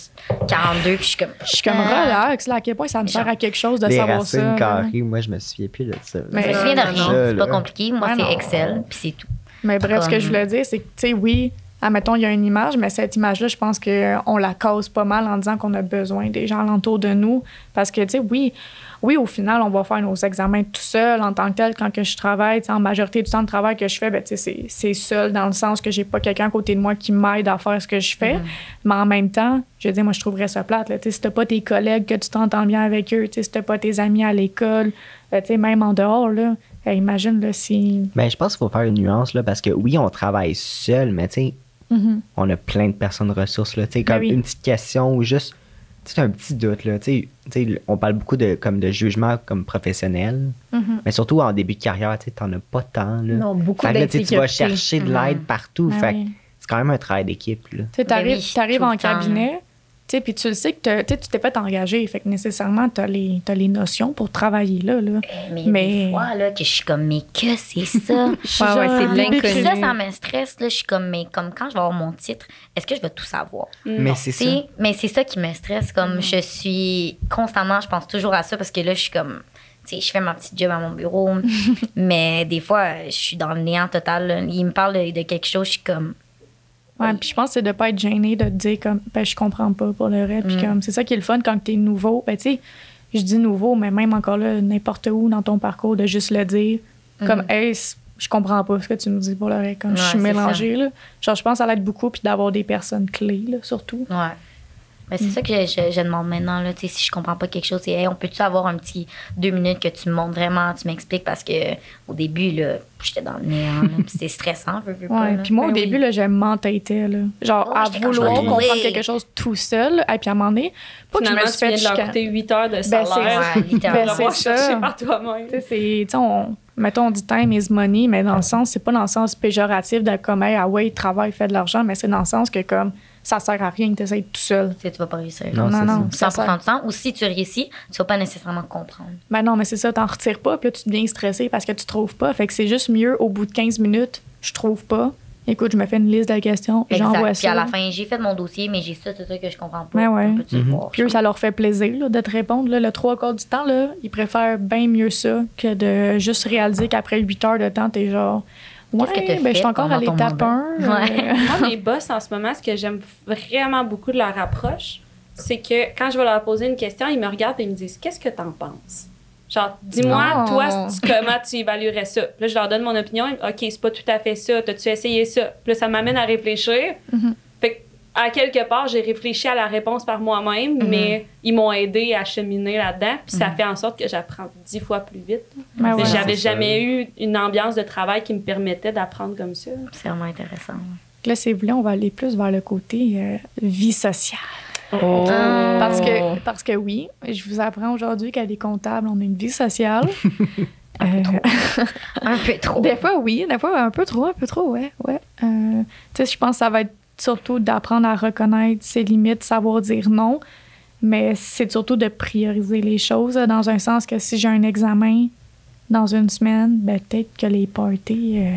42, puis je suis comme. Je suis comme Euh, relax, là, à quel point ça me sert à quelque chose de Les savoir racines ça. carrées, moi, je me souviens plus de ça. Mais- Je me souviens de rien, c'est pas compliqué. Moi, c'est. Excel, puis c'est tout. Mais bref, ce que je voulais dire, c'est que, tu sais, oui, admettons, il y a une image, mais cette image-là, je pense qu'on la cause pas mal en disant qu'on a besoin des gens alentour de nous. Parce que, tu sais, oui, oui, au final, on va faire nos examens tout seul en tant que tel. Quand que je travaille, en majorité du temps de travail que je fais, ben, c'est- c'est seul dans le sens que j'ai pas quelqu'un à côté de moi qui m'aide à faire ce que je fais. Mais en même temps, je veux dire, moi, je trouverais ça plate. Là, tu sais, si t'as pas tes collègues, que tu t'entends bien avec eux, tu sais, si t'as pas tes amis à l'école, euh, tu sais, même en dehors, là, euh, imagine, là, si... Ben, je pense qu'il faut faire une nuance, là, parce que oui, on travaille seul, mais tu sais, Mhm. on a plein de personnes ressources, là. Tu sais, comme Ben oui. une petite question ou juste, tu sais, un petit doute, là. Tu sais, tu sais, on parle beaucoup de, comme de jugement comme professionnel, Mhm. mais surtout en début de carrière, tu t'en as pas tant, là. Non, beaucoup Fait que là, tu vas chercher de l'aide partout. Fait que oui. c'est quand même un travail d'équipe, là. Tu sais, Ben en cabinet, tu sais, puis tu le sais que t'as- tu tu t'es pas engagé, fait que nécessairement, t'as les, t'as les notions pour travailler là, là. Mais, Mais- des fois, là, que je suis comme, mais que c'est ça? Ouais, ouais, c'est l'inconnu. Ça, ça me stresse, là. Je suis comme, mais comme quand je vais avoir mon titre, est-ce que je vais tout savoir? Mais c'est ça. Tu Mais c'est ça qui me stresse. Comme je suis constamment, je pense toujours à ça parce que là, je suis comme. Tu sais, je fais ma petite job à mon bureau, mais des fois, je suis dans le néant total. là. Il me parle de, de quelque chose, je suis comme. Ouais, puis je pense que c'est de pas être gêné de te dire comme, ben, je comprends pas pour le reste. Puis Mm. comme, c'est ça qui est le fun quand t'es nouveau. Ben, tu sais, je dis nouveau, mais même encore là, n'importe où dans ton parcours, de juste le dire. Comme, hey, c- je comprends pas ce que tu nous dis pour le reste. Comme, je Mm. Suis mélangée, là. Genre, je pense que ça l'aide beaucoup, puis d'avoir des personnes clés, là, surtout. Ouais. Ben, c'est ça que je, je demande maintenant. Là, Tu sais, si je comprends pas quelque chose, c'est hey, on peut-tu avoir un petit deux minutes que tu me montres vraiment, tu m'expliques parce que au début, là, j'étais dans le néant. c'est stressant, veux, veux pas. Ouais, là. puis moi, au Ben oui. début, là, je m'entêtais, là. Genre, à vouloir comprendre trouver. quelque chose tout seul, et puis à un moment donné, pas que je me tu viens fait de leur chicaner. coûter 8 heures de Ben, salaire. c'est- Ouais, Ben, c'est ça. par toi-même. Tu sais, c'est, tu sais, on, mettons, on dit time is money, mais dans le sens, c'est pas dans le sens péjoratif de comme, hey, ah ouais, travaille, fait de l'argent, mais c'est dans le sens que comme, ça sert à rien que tu tout seul. Tu sais, tu vas pas réussir. Non, Non, non, ça. ça 100% sert. du temps. Ou si tu réussis, tu vas pas nécessairement comprendre. Ben non, mais c'est ça, t'en retires pas, puis là, tu deviens stressé parce que tu trouves pas. Fait que c'est juste mieux, au bout de 15 minutes, je trouve pas. Écoute, je me fais une liste de questions, j'envoie Exact. Puis ça. à la fin, j'ai fait mon dossier, mais j'ai ça, c'est ça que je comprends pas. Ben ouais. Mhm. voir? Puis eux, ça leur fait plaisir là, de te répondre. Là, le trois quarts du temps, là, ils préfèrent bien mieux ça que de juste réaliser qu'après 8 heures de temps, t'es genre. Ouais, Qu'est-ce que t'as ben, je fait suis encore à pendant ton l'étape mandat? 1. Ouais. Moi, mes boss en ce moment, ce que j'aime vraiment beaucoup de leur approche, c'est que quand je vais leur poser une question, ils me regardent et ils me disent Qu'est-ce que t'en penses? Genre, dis-moi, toi, tu- comment tu évaluerais ça? Puis là, je leur donne mon opinion. OK, c'est pas tout à fait ça. T'as-tu essayé ça? Puis là, ça m'amène à réfléchir. Mhm. Que, à quelque part, j'ai réfléchi à la réponse par moi-même, Mhm. mais ils m'ont aidé à cheminer là-dedans. Puis ça fait en sorte que j'apprends dix fois plus vite. Ben Mais ouais. J'avais c'est ça. jamais eu une ambiance de travail qui me permettait d'apprendre comme ça. C'est vraiment intéressant. Là, si vous voulez, on va aller plus vers le côté euh, vie sociale. Oh. Parce que, parce que oui, je vous apprends aujourd'hui qu'à des comptables, on a une vie sociale. Euh, Un peu trop. Des fois, oui. Des fois, un peu trop, un peu trop, ouais. ouais. Euh, tu sais, je pense que ça va être surtout d'apprendre à reconnaître ses limites, savoir dire non. Mais c'est surtout de prioriser les choses, là, dans un sens que si j'ai un examen dans une semaine, ben, peut-être que les parties euh,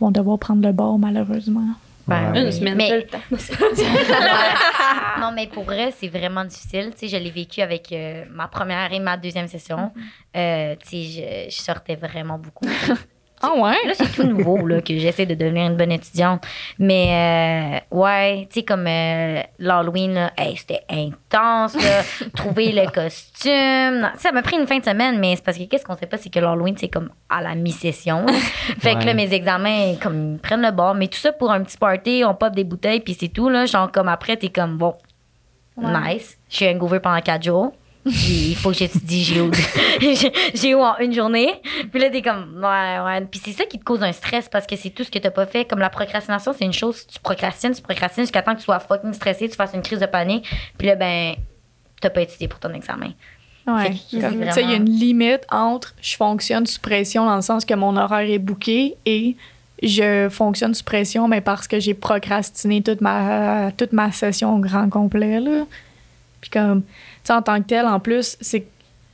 vont devoir prendre le bord, malheureusement. Ben, Ouais. Une semaine, Mais- le temps. non, mais pour vrai, c'est vraiment difficile. Tu sais, je l'ai vécu avec euh, ma première et ma deuxième session. Euh, tu sais, je, je sortais vraiment beaucoup. Ah ouais? Là, c'est tout nouveau là, que j'essaie de devenir une bonne étudiante. Mais euh, ouais, tu sais, comme euh, l'Halloween, hey, c'était intense. Là, trouver le costume. Non, Ça m'a pris une fin de semaine, mais c'est parce que qu'est-ce qu'on sait pas, c'est que l'Halloween, c'est comme à la mi-session. fait que là, mes examens, comme, ils prennent le bord. Mais tout ça pour un petit party, on pop des bouteilles, puis c'est tout. Là, genre, comme après, t'es comme, bon, Ouais. nice. Je suis hangover pendant quatre jours. Il faut que j'étudie géo. géo en une journée. Puis là, t'es comme, ouais, ouais. Puis c'est ça qui te cause un stress parce que c'est tout ce que t'as pas fait. Comme la procrastination, c'est une chose, tu procrastines, tu procrastines jusqu'à temps que tu sois fucking stressé, tu fasses une crise de panique. Puis là, ben, t'as pas étudié pour ton examen. Ouais. Vraiment- tu sais, il y a une limite entre je fonctionne sous pression dans le sens que mon horaire est booké et je fonctionne sous pression, mais parce que j'ai procrastiné toute ma, toute ma session au grand complet. Là. Puis comme, en tant que tel, en plus, c'est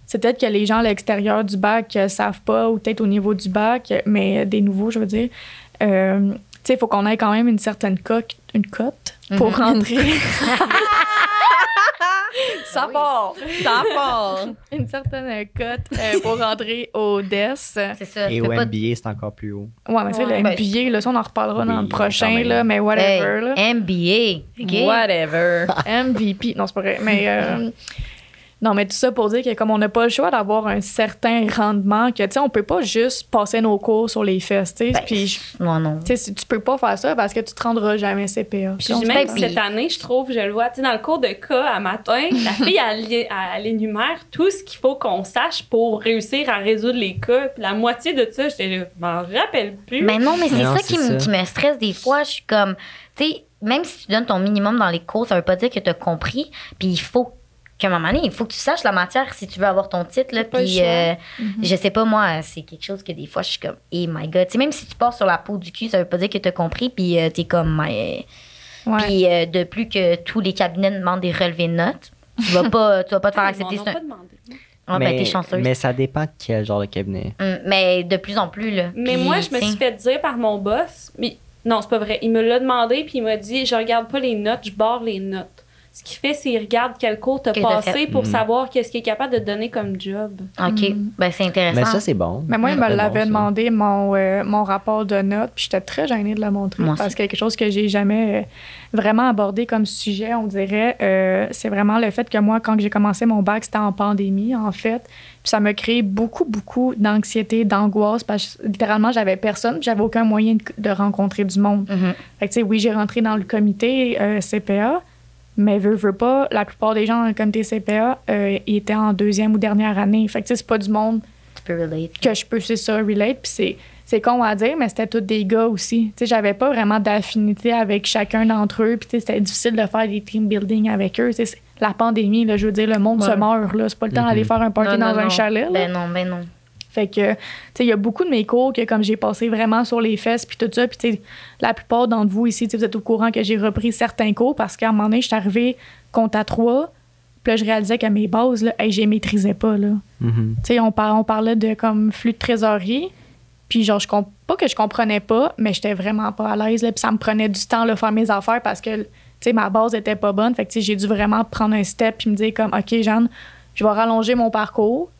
c'est peut-être que les gens à l'extérieur du bac euh, savent pas, ou peut-être au niveau du bac, mais des nouveaux, je veux dire. Euh, tu sais, il faut qu'on ait quand même une certaine cote, une cote pour Mhm. rentrer. Ça part! Ça part. une certaine cote euh, pour rentrer au DES. C'est ça. Et au MBA, c'est encore plus haut. Ouais, mais c'est Ouais. le Ben, MBA, là, ça, on en reparlera dans Oui, le prochain, là, mais whatever. là. Hey, MBA. OK? Whatever. MVP. Non, c'est pas vrai. Mais. euh, non, mais tout ça pour dire que comme on n'a pas le choix d'avoir un certain rendement, que tu sais, on peut pas juste passer nos cours sur les fesses, tu sais. Ben, Puis, non, non. tu sais, si- tu peux pas faire ça parce que tu te rendras jamais CPA. Puis même si cette année, je trouve, je le vois, tu sais, dans le cours de cas à matin, la fille, elle, elle énumère tout ce qu'il faut qu'on sache pour réussir à résoudre les cas. Puis la moitié de ça, je m'en rappelle plus. Mais non, mais c'est ça, qui, ça. qui me stresse des fois. Je suis comme, tu sais, même si tu donnes ton minimum dans les cours, ça veut pas dire que tu as compris. Puis il faut qu'à un moment donné, il faut que tu saches la matière si tu veux avoir ton titre. Là, pas le puis choix. euh, Mhm. je sais pas, moi, c'est quelque chose que des fois, je suis comme, hey my god. Tu sais, même si tu pars sur la peau du cul, ça veut pas dire que tu as compris. Puis euh, t'es comme, my- Ouais. Puis euh, de plus que tous les cabinets demandent des relevés de notes, tu vas pas, tu vas pas te faire Ils accepter. un- pas demandé. Ben, t'es chanceuse. mais ça dépend de quel genre de cabinet. Hum, mais de plus en plus, là. Mais Puis, moi, je me tu suis fait dire par mon boss, mais non, c'est pas vrai. Il me l'a demandé, puis il m'a dit je regarde pas les notes, je barre les notes. Ce qu'il fait, c'est qu'il regarde quel cours t'as passé pour Mhm. savoir qu'est-ce qu'il est capable de te donner comme job. OK, Mm. ben c'est intéressant. Mais ça, c'est bon. Mais moi, il Mm. me l'avait bon, demandé, mon, euh, mon rapport de notes, puis j'étais très gênée de le montrer. Moi aussi. parce que quelque chose que j'ai jamais euh, vraiment abordé comme sujet, on dirait, euh, c'est vraiment le fait que moi, quand j'ai commencé mon bac, c'était en pandémie, en fait. Puis ça m'a créé beaucoup, beaucoup d'anxiété, d'angoisse, parce que littéralement, j'avais personne, puis j'avais aucun moyen de, de rencontrer du monde. Mhm. Fait que, tu sais, oui, j'ai rentré dans le comité euh, CPA, Mais veux, veux pas, la plupart des gens comme TCPA, euh, ils étaient en deuxième ou dernière année. Fait que, tu sais, c'est pas du monde Tu peux relate. que je peux, c'est ça, relate. Puis c'est, c'est con à dire, mais c'était tous des gars aussi. Tu sais, j'avais pas vraiment d'affinité avec chacun d'entre eux. Puis, tu sais, c'était difficile de faire des team building avec eux. Tu sais, c'est- la pandémie, là, je veux dire, le monde Ouais. se meurt, là. C'est pas le temps d'aller faire un party Non, dans non, un non. chalet, là. Ben non, ben non. Fait que, tu sais, il y a beaucoup de mes cours que, comme j'ai passé vraiment sur les fesses, puis tout ça, puis tu sais, la plupart d'entre vous ici, vous êtes au courant que j'ai repris certains cours parce qu'à un moment donné, je suis arrivée compte à trois, puis là, je réalisais que mes bases, là, hey, je les maîtrisais pas, là. Mhm. Tu sais, on, par- on parlait de comme flux de trésorerie, puis genre, je comp- pas que je comprenais pas, mais j'étais vraiment pas à l'aise, là, puis ça me prenait du temps, là, faire mes affaires parce que, tu sais, ma base était pas bonne, fait que, tu sais, j'ai dû vraiment prendre un step, puis me dire comme, OK, Jeanne, je vais rallonger mon parcours.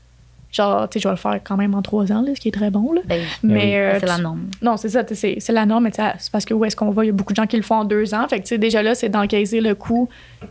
Genre, tu sais, je vais le faire quand même en trois ans, là, ce qui est très bon, là. Ben, Mais euh, c'est la norme. non, c'est ça, c'est c'est la norme, mais tu sais, c'est parce que où est-ce qu'on va, il y a beaucoup de gens qui le font en deux ans. Fait que, tu sais, déjà là, c'est d'encaisser le coût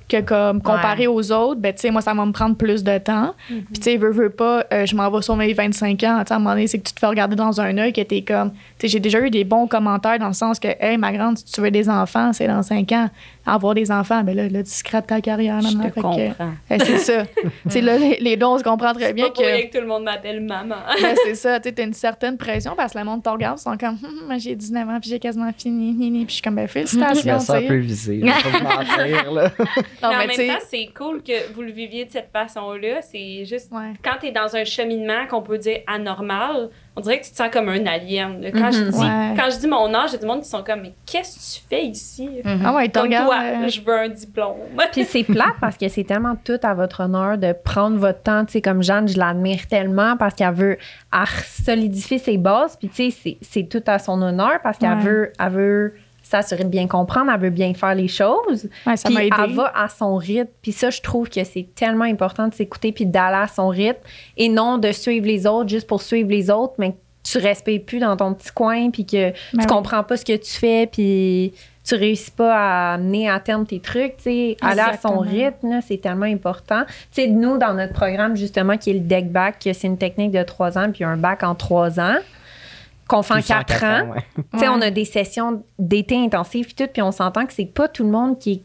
que, comme, comparé aux autres, ben, tu sais, moi, ça va me prendre plus de temps. Puis, tu sais, veux, veux pas, euh, je m'en vais sur mes 25 ans. Tu sais, à un moment donné, c'est que tu te fais regarder dans un œil que t'es comme, tu sais, j'ai déjà eu des bons commentaires dans le sens que, hey, ma grande, si tu veux des enfants, c'est dans 5 ans. Avoir des enfants, ben là, là tu scrapes ta carrière. Je maman. te comprends. euh, c'est ça. tu sais, là, les, les deux, on se comprend très bien Pas pour que. rien que tout le monde m'appelle maman. Ouais, c'est ça, tu as une certaine pression parce que le monde te regarde, ils sont comme, Hum, hum, moi j'ai 19 ans, puis j'ai quasiment fini, ni, ni. puis je suis comme, ben Je félicitations, me tu sens un peu visé. Je vais pas mentir, là. Non, mais en mais même temps, c'est cool que vous le viviez de cette façon-là. C'est juste ouais. quand tu es dans un cheminement qu'on peut dire anormal, on dirait que tu te sens comme un alien. là. Quand, je Mhm. dis, Ouais. quand je dis mon âge, il y a du monde qui sont comme Mais qu'est-ce que tu fais ici? Mhm. Ah ouais, Comme regardes. toi, euh, je veux un diplôme. Puis c'est plate parce que c'est tellement tout à votre honneur de prendre votre temps. Tu sais, comme Jeanne, je l'admire tellement parce qu'elle veut elle solidifier ses bases. Puis tu sais, c'est- c'est tout à son honneur parce qu'elle Ouais. veut, elle veut s'assurer de bien comprendre, elle veut bien faire les choses. ouais, ça Puis elle va à son rythme. Puis ça, je trouve que c'est tellement important de s'écouter puis d'aller à son rythme et non de suivre les autres juste pour suivre les autres, mais que tu respires plus dans ton petit coin puis que Ben tu oui. comprends pas ce que tu fais puis tu réussis pas à amener à terme tes trucs, tu sais, aller à son rythme, c'est tellement important. Tu sais, nous, dans notre programme, justement, qui est le deck back, c'est une technique de trois ans puis un bac en trois ans, qu'on fait en quatre quatre ans. ouais. Ouais. on a des sessions d'été intensives puis tout, puis on s'entend que c'est pas tout le monde qui est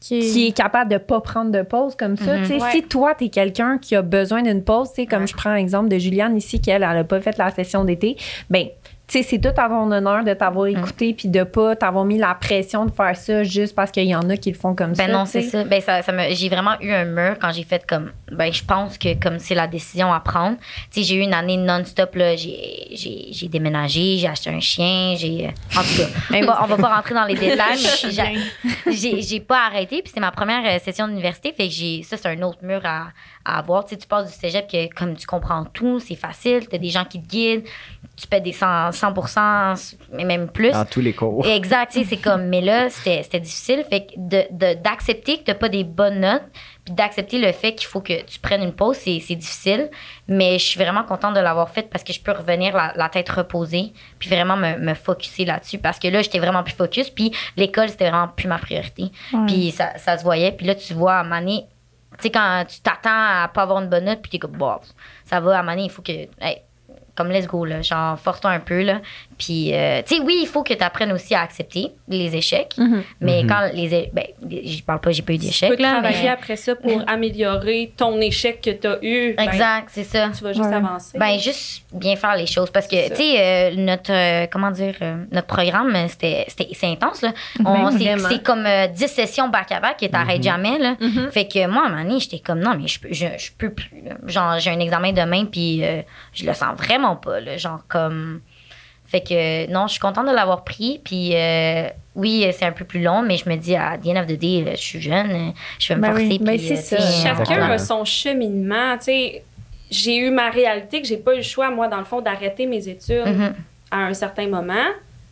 Qui est- qui est capable de pas prendre de pause comme ça. Mhm. Tu sais, Ouais. Si toi, tu es quelqu'un qui a besoin d'une pause, tu sais, comme je prends l'exemple de Juliane ici, qui elle, elle a pas fait la session d'été, ben sais, c'est tout à ton honneur de t'avoir écouté puis de pas t'avoir mis la pression de faire ça juste parce qu'il y en a qui le font comme ça. Ben non, c'est ça. Ben ça, ça me, j'ai vraiment eu un mur quand j'ai fait comme, ben je pense que comme c'est la décision à prendre. Tu sais, j'ai eu une année non-stop là. J'ai, déménagé, j'ai acheté un chien, j'ai, en tout cas, on va, on va pas rentrer dans les détails, mais j'ai pas arrêté. Puis c'est ma première euh, session d'université, fait que j'ai, ça c'est un autre mur à, à avoir. Tu sais, tu passes du cégep que comme tu comprends tout, c'est facile, t'as des gens qui te guident, tu paies des 100, 100% mais même plus. Dans tous les cours. Exact, tu sais, c'est comme, mais là, c'était c'était difficile. Fait que de- de- d'accepter que tu n'as pas des bonnes notes, puis d'accepter le fait qu'il faut que tu prennes une pause, c'est c'est difficile. Mais je suis vraiment contente de l'avoir fait parce que je peux revenir la, la tête reposée, puis vraiment me, me focuser là-dessus. Parce que là, j'étais vraiment plus focus, puis l'école, c'était vraiment plus ma priorité. Puis ça, ça se voyait. Puis là, tu vois, à Mané, tu sais, quand tu t'attends à pas avoir une bonne note, puis t'es comme, bon, ça va, à Mané, il faut que. hey, comme let's go, là. Genre, force-toi un peu, là. Puis, euh, tu sais, oui, il faut que tu apprennes aussi à accepter les échecs. Mhm. Mais Mhm. quand les. Ben, je parle pas, j'ai pas eu Tu peux d'échecs, là. travailler mais- après ça pour améliorer ton échec que tu as eu. Ben, Exact, c'est ça. tu vas juste Ouais. avancer. Ben, juste bien faire les choses. Parce que, tu sais, euh, notre, euh, comment dire, euh, notre programme, c'était, c'était, c'est intense, là. Ben, c'est, comme euh, 10 sessions back-à-back et t'arrêtes jamais, là. Mhm. Fait que moi, à un moment donné, j'étais comme, non, mais je peux, je, je peux plus, là. Genre, j'ai un examen demain, puis euh, je le sens vraiment pas, là. Genre, comme. Fait que, non, je suis contente de l'avoir pris, puis euh, oui, c'est un peu plus long, mais je me dis, à the end of the day, là, je suis jeune, je vais me Ben forcer, oui, puis. ben c'est euh, ça. Chacun a son cheminement. Tu sais, j'ai eu ma réalité que j'ai pas eu le choix, moi, dans le fond, d'arrêter mes études Mhm. à un certain moment.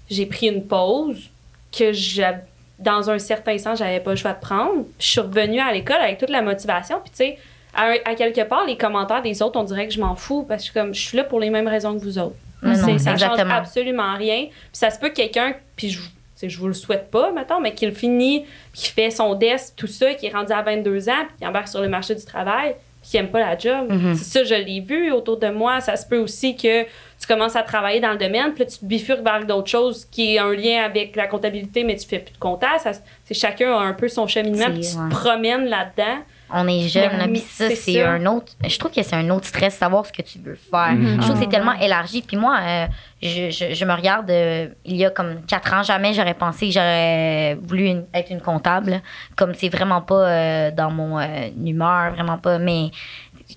J'ai pris une pause que j'avais dans un certain sens, j'avais pas le choix de prendre. Puis Je suis revenue à l'école avec toute la motivation. Puis, tu sais, à, à quelque part, les commentaires des autres, on dirait que je m'en fous parce que je suis comme, je suis là pour les mêmes raisons que vous autres. Non, C'est- ça change absolument rien. Puis ça se peut que quelqu'un, puis je, je vous le souhaite pas, mettons, mais qu'il finit, puis qu'il fait son desk, tout ça, qui est rendu à 22 ans, puis qui embarque sur le marché du travail, qui aiment pas la job. Mhm. C'est ça, je l'ai vu autour de moi. Ça se peut aussi que tu commences à travailler dans le domaine, puis là, tu te bifurques vers d'autres choses qui est un lien avec la comptabilité, mais tu fais plus de compta. Ça, chacun a un peu son cheminement, puis tu ouais. te promènes là-dedans. On est jeune, là, puis ça, c'est un autre. Je trouve que c'est un autre stress, savoir ce que tu veux faire. Mhm. Je trouve que c'est Ah, tellement ouais. élargi. Puis moi, euh, je, je, je me regarde, euh, il y a comme quatre ans, jamais j'aurais pensé que j'aurais voulu une- être une comptable. Comme c'est vraiment pas euh, dans mon euh, humeur, vraiment pas. Mais,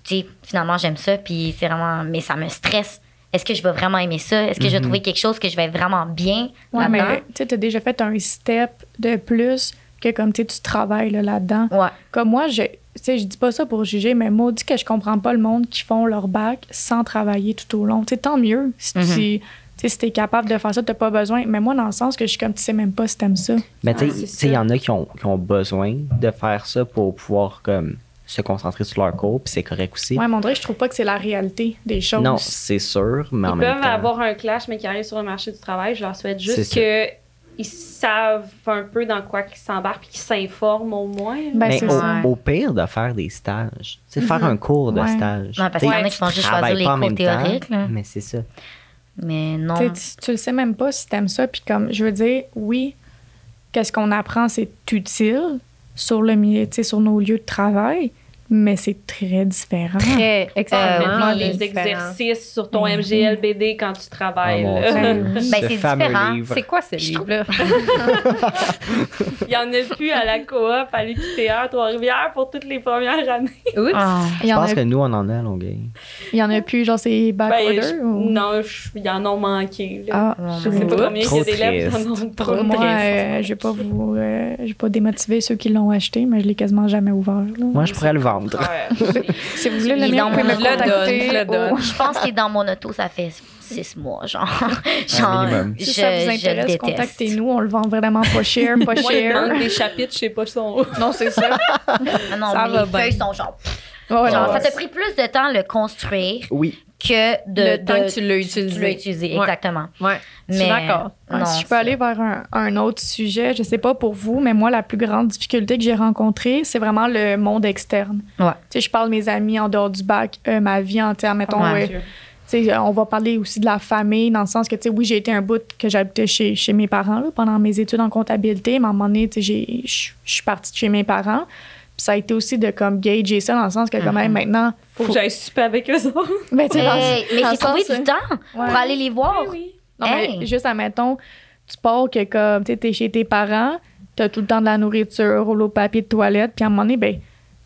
tu sais, finalement, j'aime ça, puis c'est vraiment. Mais ça me stresse. Est-ce que je vais vraiment aimer ça? Est-ce que je vais Mhm. trouver quelque chose que je vais être vraiment bien Ouais, mais tu sais, t'as déjà fait un step de plus que comme tu sais, tu travailles là, là-dedans. Ouais. Comme moi, je, tu sais, je dis pas ça pour juger, mais maudit que je comprends pas le monde qui font leur bac sans travailler tout au long. Tu sais, tant mieux. Si Mhm. tu si t'es capable de faire ça, t'as pas besoin. Mais moi, dans le sens que je suis comme, tu sais même pas si t'aimes ça. Mais tu Ah, sais, sais, il y en a qui ont, qui ont besoin de faire ça pour pouvoir comme se concentrer sur leur cours, puis c'est correct aussi. Ouais, mais on dirait que je trouve pas que c'est la réalité des choses. non, c'est sûr, mais en Ils même peuvent avoir un clash, mais qui arrivent sur le marché du travail. Je leur souhaite juste que ils savent un peu dans quoi qu'ils s'embarquent puis qu'ils s'informent au moins. Ben, mais c'est au, ça. au pire, de faire des stages. C'est faire un cours de Ouais. stage. Ouais, parce Tu qu'il y en a qui font juste travailles choisir les cours temps, théoriques, là. Mais c'est ça. Mais non. Tu sais, tu, tu le sais même pas si t'aimes ça. Puis comme, je veux dire, oui, qu'est-ce qu'on apprend, c'est utile sur le milieu, tu sais, sur nos lieux de travail, mais c'est très différent. Très, extrêmement Faire oui. des différent. exercices sur ton Mhm. MGLBD quand tu travailles. Oh. Dieu. Ben, Ce c'est différent. C'est quoi ce livre-là? Il y en a plus à la coop, à l'UQTR, Trois-Rivières pour toutes les premières années. Oups. Ah. Je en pense a, que nous, on en a à Longueuil. il y en a plus, genre, c'est back Ben, order je- ou- Non, je- il y en a manqué. là. Ah, je sais pas combien il y Trop a d'élèves, triste. ils en ont Pour trop. moi, euh, je vais pas vous, euh, je vais pas démotiver ceux qui l'ont acheté, mais je l'ai quasiment jamais ouvert. là. Moi, je pourrais le vendre. Ouais. si vous voulez le mien, dans vous pouvez mon- me contacter. je donne. pense qu'il est dans mon auto, ça fait six mois, genre. genre minimum. je, Si ça vous intéresse, déteste. contactez-nous. On le vend vraiment pas cher, pas Moi, il cher. manque des chapitres, je sais pas son Non, c'est ça. Ah non, Ça mais va les bien. feuilles sont genre. Ouais, genre, ouais. ça t'a pris plus de temps le construire Oui. Que de. Le temps de- que tu l'as tu utilisé. l'as utilisé, Ouais. exactement. Ouais, je suis d'accord. Ouais, si je peux aller vers un, un autre sujet, je sais pas pour vous, mais moi, la plus grande difficulté que j'ai rencontrée, c'est vraiment le monde externe. Ouais. Tu sais, je parle de mes amis en dehors du bac, euh, ma vie entière, mettons. Ouais. euh, tu sais, on va parler aussi de la famille, dans le sens que, tu sais, oui, j'ai été un bout que j'habitais chez, chez mes parents là, pendant mes études en comptabilité, mais à un moment donné, tu sais, j'ai- je je suis partie de chez mes parents. Puis ça a été aussi de comme gager ça dans le sens que quand même maintenant Faut que j'aille super avec eux autres. ben, tu mais c'est le trouver sens, du temps Ouais. pour aller les voir. oui. Non, mais juste, admettons, tu pars que comme, tu sais, t'es chez tes parents, t'as tout le temps de la nourriture, rouleau papier de toilette, puis à un moment donné, ben, tu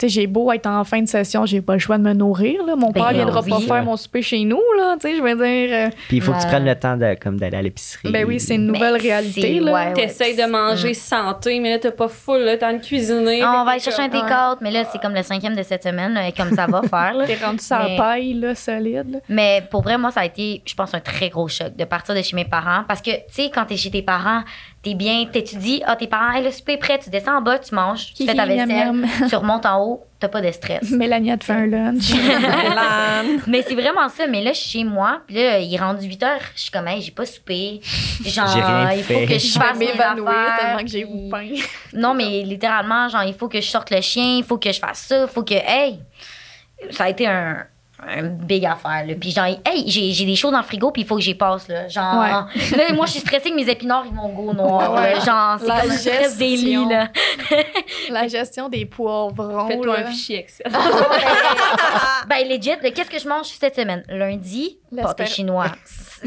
j'ai beau être en fin de session, j'ai pas le choix de me nourrir, là. Mon Ben père viendra pas faire mon souper chez nous, là, tu sais, je veux dire... euh, Puis il faut que tu prennes le temps de, comme d'aller à l'épicerie. ben oui, c'est une nouvelle Mais réalité, ouais, ouais. T'essayes de manger santé, mais là, t'as pas full le temps de cuisiner. Ah, on va aller chercher un comme- take-out, mais là, c'est comme le cinquième de cette semaine, là, comme ça va faire. là. T'es rendu sa Mais- paille, là, solide, là. Mais pour vrai, moi, ça a été, je pense, un très gros choc de partir de chez mes parents. Parce que, tu sais, quand t'es chez tes parents, t'es bien, t'étudies, ah, tes parents, hey, le souper est prêt, tu descends en bas, tu manges, tu fais ta vaisselle, miam. tu remontes en haut, t'as pas de stress. Mélanie a te fait un lunch. Mais c'est vraiment ça. Mais là, je suis chez moi, puis là, il est rendu 8 heures, je suis comme, hey, j'ai pas soupé. Genre, J'ai rien il faut fait. que je fasse mes affaires, tellement que j'ai. Non, mais littéralement, genre, il faut que je sorte le chien, il faut que je fasse ça, il faut que. Hey! Ça a été un, un big affaire, là. Puis, genre, hey, j'ai j'ai des choses dans le frigo, puis il faut que j'y passe, là. Genre, là, moi, je suis stressée que mes épinards, ils vont go noir, Ouais. là. Genre, c'est La comme stress gestion. là. La gestion des poivrons, Fais-toi là. un fichier Excel. ben, legit, qu'est-ce que je mange cette semaine? Lundi, pâté chinois.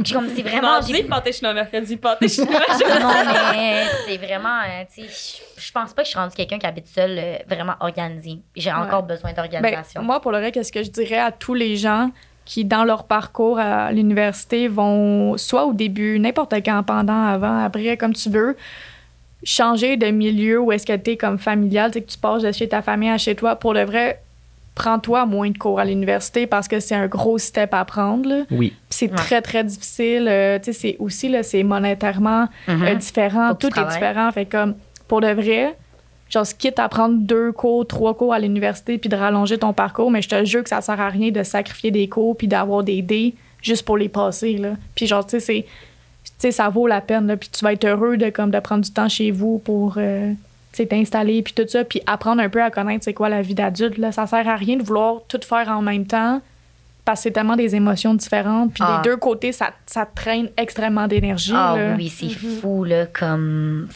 C'est comme, c'est vraiment. Mardi, j'ai- pâté chinois, mercredi, pâté chinois. non, mais c'est vraiment, euh, tu sais, je- pense pas que je suis rendue quelqu'un qui habite seul, euh, vraiment organisé. J'ai encore besoin Ben, d'organisation. moi, pour le reste, qu'est-ce que je dirais à tous les gens qui, dans leur parcours à l'université, vont soit au début, n'importe quand, pendant, avant, après, comme tu veux, changer de milieu où est-ce que tu es comme familial, tu que tu passes de chez ta famille à chez toi. Pour le vrai, prends-toi moins de cours à l'université parce que c'est un gros step à prendre. là. Oui. Puis c'est Ouais. très, très difficile. euh, tu sais, c'est aussi, là, c'est monétairement Mhm. euh, différent. Faut Tout est différent. Fait comme, pour de vrai, genre, quitte à prendre deux cours, trois cours à l'université puis de rallonger ton parcours, mais je te jure que ça sert à rien de sacrifier des cours puis d'avoir des dés juste pour les passer, là. Puis genre, tu sais, c'est... Tu sais, ça vaut la peine, là. Puis tu vas être heureux de, comme, de prendre du temps chez vous pour... euh, t'installer, puis tout ça, puis apprendre un peu à connaître c'est quoi la vie d'adulte. Là. Ça sert à rien de vouloir tout faire en même temps parce que c'est tellement des émotions différentes. Puis Ah. des deux côtés, ça, ça traîne extrêmement d'énergie. Ah là. oui, c'est fou, là, comme...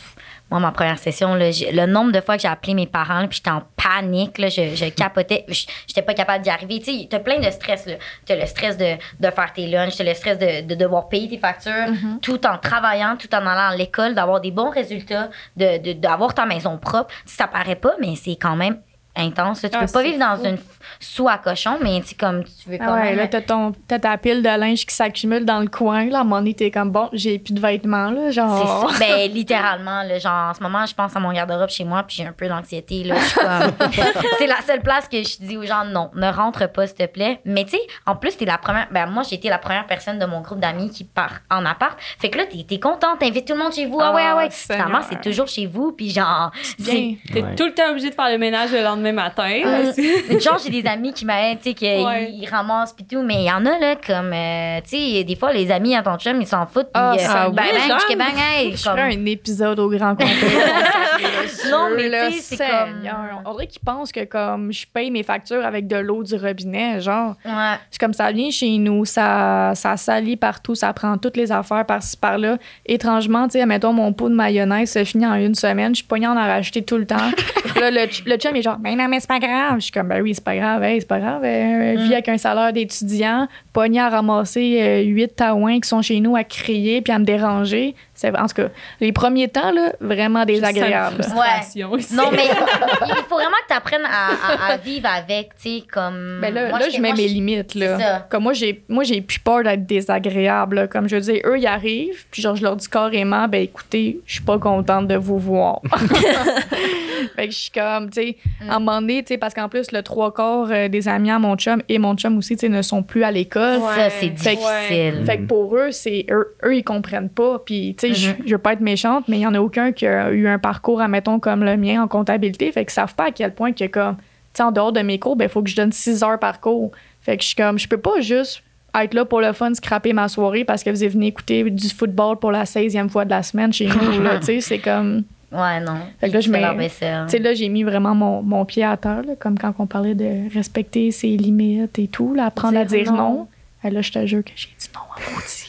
Moi, ma première session, là, le nombre de fois que j'ai appelé mes parents, là, puis j'étais en panique, là, je, je capotais, j'étais pas capable d'y arriver. Tu sais, t'as plein de stress, là. T'as le stress de, de faire tes lunchs, t'as le stress de, de devoir payer tes factures, tout en travaillant, tout en allant à l'école, d'avoir des bons résultats, de- d'avoir ta maison propre. Ça paraît pas, mais c'est quand même intense. là. Tu Ah, peux pas c'est vivre dans fou. une soie à cochon, mais tu sais, comme tu veux quand Ah ouais, même... là, t'as, ton, t'as ta pile de linge qui s'accumule dans le coin. Là, à un moment donné, t'es comme, bon, j'ai plus de vêtements, là, C'est genre... ça. Ben, littéralement, là, genre, en ce moment, je pense à mon garde-robe chez moi, puis j'ai un peu d'anxiété, là. Je suis comme... c'est la seule place que je dis aux gens, non, ne rentre pas, s'il te plaît. Mais tu sais, en plus, t'es la première... Ben, moi, j'ai été la première personne de mon groupe d'amis qui part en appart. Fait que là, t'es, t'es contente, t'invites tout le monde chez vous. Ah, ouais, ah ouais. Finalement, c'est toujours chez vous, puis genre... c'est- Bien. T'es Ouais. tout le temps obligé de faire le ménage le lendemain matin. Mm. Genre, j'ai des amis qui m'aident, tu sais, qu'ils Ouais. ramassent pis tout, mais il y en a, là, comme, euh, tu sais, des fois, les amis à ton chum, ils s'en foutent, pis Ah, euh, ça, bang, oui, bang, genre. tchik, bang, hey, Je comme- ferais un épisode au grand complet. Non, mais Là, tu sais, c'est comme... On dirait qu'ils pensent que comme je paye mes factures avec de l'eau du robinet, genre. Ouais. C'est comme ça vient chez nous, ça, ça salit partout, ça prend toutes les affaires par-ci par-là. Étrangement, tu sais, mettons, mon pot de mayonnaise se finit en une semaine, je suis pognée en en racheter tout le temps. Puis là, le, le chum est genre, mais non, mais c'est pas grave. Je suis comme, ben oui, c'est pas grave, hey, c'est pas grave. Euh, Vis avec un salaire d'étudiant, pognée à ramasser euh, huit taouins qui sont chez nous à crier puis à me déranger. C'est, en tout cas, les premiers temps, là, vraiment désagréable. Aussi. Non, mais il faut vraiment que tu apprennes à, à- à vivre avec, tu sais, comme... Ben là, Moi, là je mets moi, mes je- limites. c'est Là. ça. Comme moi, j'ai moi j'ai plus peur d'être désagréable. là. Comme je veux dire, eux, ils arrivent, puis genre, je leur dis carrément, ben écoutez, je suis pas contente de vous voir. fait que je suis comme, tu sais, Mm. À un moment donné, tu sais, parce qu'en plus, le trois quarts euh, des amis à mon chum et mon chum aussi, tu sais, ne sont plus à l'école. Ça, c'est Fait que- difficile. Fait que pour eux, c'est eux, eux, ils comprennent pas. Puis, tu sais, Mhm. je veux pas être méchante, mais il y en a aucun qui a eu un parcours, admettons, comme le mien en comptabilité. Fait qu'ils savent pas à quel point que, comme, tu sais, en dehors de mes cours, ben, il faut que je donne 6 heures par cours. Fait que je suis comme, je peux pas juste être là pour le fun, scraper ma soirée parce que vous venez écouter du football pour la 16e fois de la semaine chez nous, là. Tu sais, c'est comme. Ouais, non. Fait que là, je mets- sais, là, j'ai mis vraiment mon, mon pied à terre, là, comme quand on parlait de respecter ses limites et tout, là, apprendre à Dire non. non. Et là, je te jure que j'ai dit non à maudit.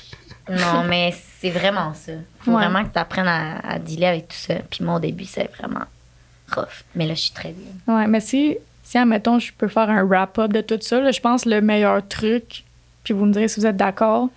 Non, mais c'est vraiment ça. Faut Ouais. vraiment que tu apprennes à, à dealer avec tout ça. Puis moi, au début, c'est vraiment rough. Mais là, je suis très bien. Ouais, mais si, si admettons, je peux faire un wrap-up de tout ça, là, je pense que le meilleur truc, puis vous me direz si vous êtes d'accord,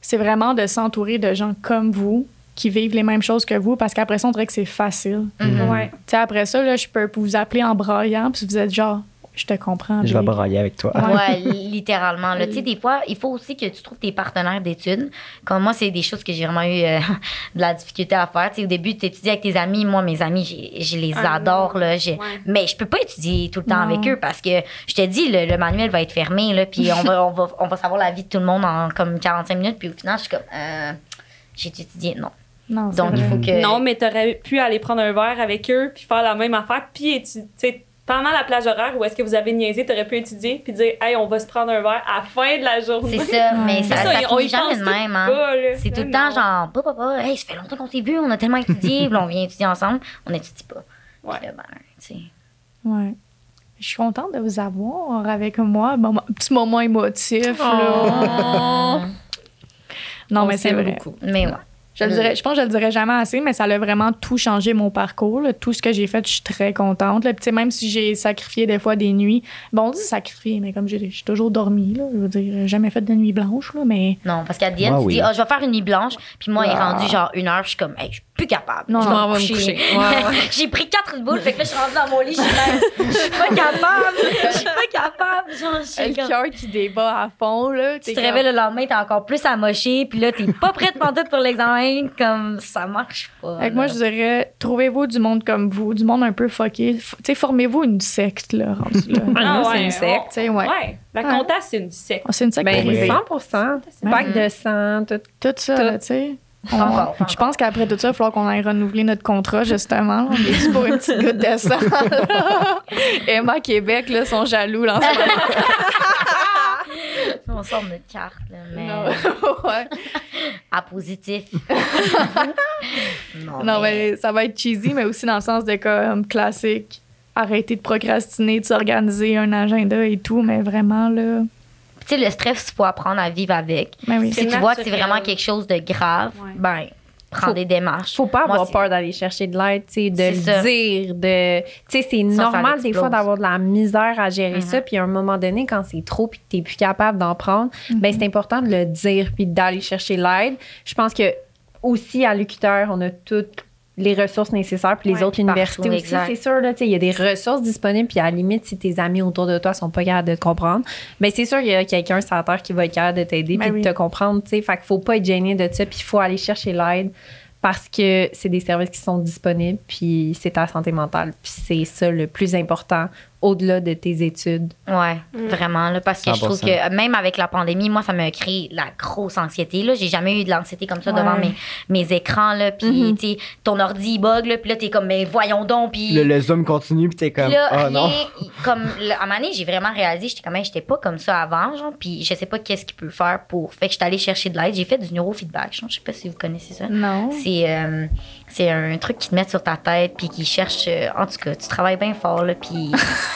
c'est vraiment de s'entourer de gens comme vous qui vivent les mêmes choses que vous, parce qu'après ça, on dirait que c'est facile. Mhm. Ouais. Tu sais, après ça, là, je peux vous appeler en braillant, puis vous êtes genre, je te comprends. Je vais brailler avec toi. Ouais, littéralement. Là, tu sais, des fois, il faut aussi que tu trouves tes partenaires d'études. Comme moi, c'est des choses que j'ai vraiment eu euh, de la difficulté à faire. Tu sais, au début, tu étudies avec tes amis. Moi, mes amis, j'ai- je les Ah, adore. Là, j'ai- Ouais. Mais je peux pas étudier tout le temps Non. avec eux parce que je te dis, le, le manuel va être fermé. Là, puis on va, on, va, on va savoir la vie de tout le monde en comme 45 minutes. Puis au final, je suis comme, euh, j'ai étudié. Non. Non, c'est Donc, il faut que. Non, mais t'aurais pu aller prendre un verre avec eux puis faire la même affaire. Puis, tu sais, pendant la plage horaire où est-ce que vous avez niaisé, t'aurais pu étudier puis dire, hey, on va se prendre un verre à la fin de la journée. C'est ça, mais ça, C'est ça, on finit y jamais de même. Hein. C'est tout le temps non. genre, papa, papa, hey, ça fait longtemps qu'on s'est vu, on a tellement étudié, puis on vient étudier ensemble, on n'étudie pas. Ouais. Là, ben, tu sais. Ouais. Je suis contente de vous avoir avec moi. Bon, petit moment émotif. Oh. Là. Non, On mais c'est vrai. beaucoup. Mais ouais. Je, le dirais, je pense que je le dirais jamais assez, mais ça a vraiment tout changé mon parcours. là. Tout ce que j'ai fait, je suis très contente. là. Puis, même si j'ai sacrifié des fois des nuits, bon, on dit sacrifier, mais comme j'ai j'ai toujours dormi, là, je veux dire, j'ai jamais fait de nuit blanche, là, mais Non, parce qu'à Diane, Moi, tu oui. dis, ah, je vais faire une nuit blanche, puis moi, il est Ah. rendu genre une heure, je suis comme, hey, je suis plus capable. Non, je non, vais me coucher. Ouais, ouais. J'ai pris quatre boules, fait que là, je suis rendue dans mon lit, je suis même, je suis pas capable, je suis pas capable. Genre, je suis le comme- cœur qui débat à fond, là. Tu te réveilles le lendemain, t'es encore plus amoché, puis là, t'es pas prête pantoute pour l'examen, comme ça marche pas. Fait que moi, je dirais, trouvez-vous du monde comme vous, du monde un peu fucké. F- Tu sais, formez-vous une secte, là, rendu là. Ah, nous, c'est ouais, une secte. Tu sais, ouais. Ouais. La Ouais. compta, c'est une secte. Ah, C'est une secte Ben, privée. 100 Bac de sang, tout. Tout ça, tu sais. On- encore, Je pense qu'après tout ça, il va falloir qu'on aille renouveler notre contrat, justement. On est pour une petite goutte de sang. Emma Québec, là, sont jaloux, là, en ce moment. On sort notre carte, là, mais Non. ouais. à positif. non, Non, mais ça va être cheesy, mais aussi dans le sens de comme classique. Arrêter de procrastiner, de s'organiser un agenda et tout, mais vraiment, là. Tu sais, le stress, il faut apprendre à vivre avec. Ben oui. Si tu vois que c'est vraiment quelque chose de grave, Ouais. ben, prends Faut- des démarches. Faut pas avoir peur d'aller chercher de l'aide, de le ça. dire, de, tu sais, c'est normal des fois d'avoir de la misère à gérer Mhm. ça, puis à un moment donné, quand c'est trop, puis que t'es plus capable d'en prendre, ben c'est important de le dire puis d'aller chercher l'aide. Je pense que aussi à l'UQTR, on a toutes les ressources nécessaires, puis les Ouais, autres universités partout, aussi, c'est sûr, il y a des ressources disponibles, puis à la limite, si tes amis autour de toi sont pas capables de te comprendre, ben c'est sûr qu'il y a quelqu'un sur la terre qui va être capable de t'aider, Ben puis oui. de te comprendre, tu sais, fait qu'il faut pas être gêné de ça, puis il faut aller chercher l'aide parce que c'est des services qui sont disponibles, puis c'est ta santé mentale, puis c'est ça le plus important au-delà de tes études. Ouais, Mm. vraiment. Là, parce que je trouve 100%. que même avec la pandémie, moi, ça m'a créé la grosse anxiété. Là. J'ai jamais eu de l'anxiété comme ça Ouais. devant mes, mes écrans. Là, puis, tu sais, ton ordi, il bug. Là, puis là, t'es comme, mais voyons donc. Puis Le, le zoom continue, puis t'es comme, là, oh rien, non. comme, là, à un moment donné, j'ai vraiment réalisé, j'étais comme, j'étais pas comme ça avant, genre, puis je sais pas qu'est-ce qu'il peut faire pour. Fait que j'étais allée chercher de l'aide. J'ai fait du neurofeedback, genre, je sais pas si vous connaissez ça. Non. C'est euh, c'est un truc qui te met sur ta tête, puis qui cherche. euh, en tout cas, tu travailles bien fort, là, puis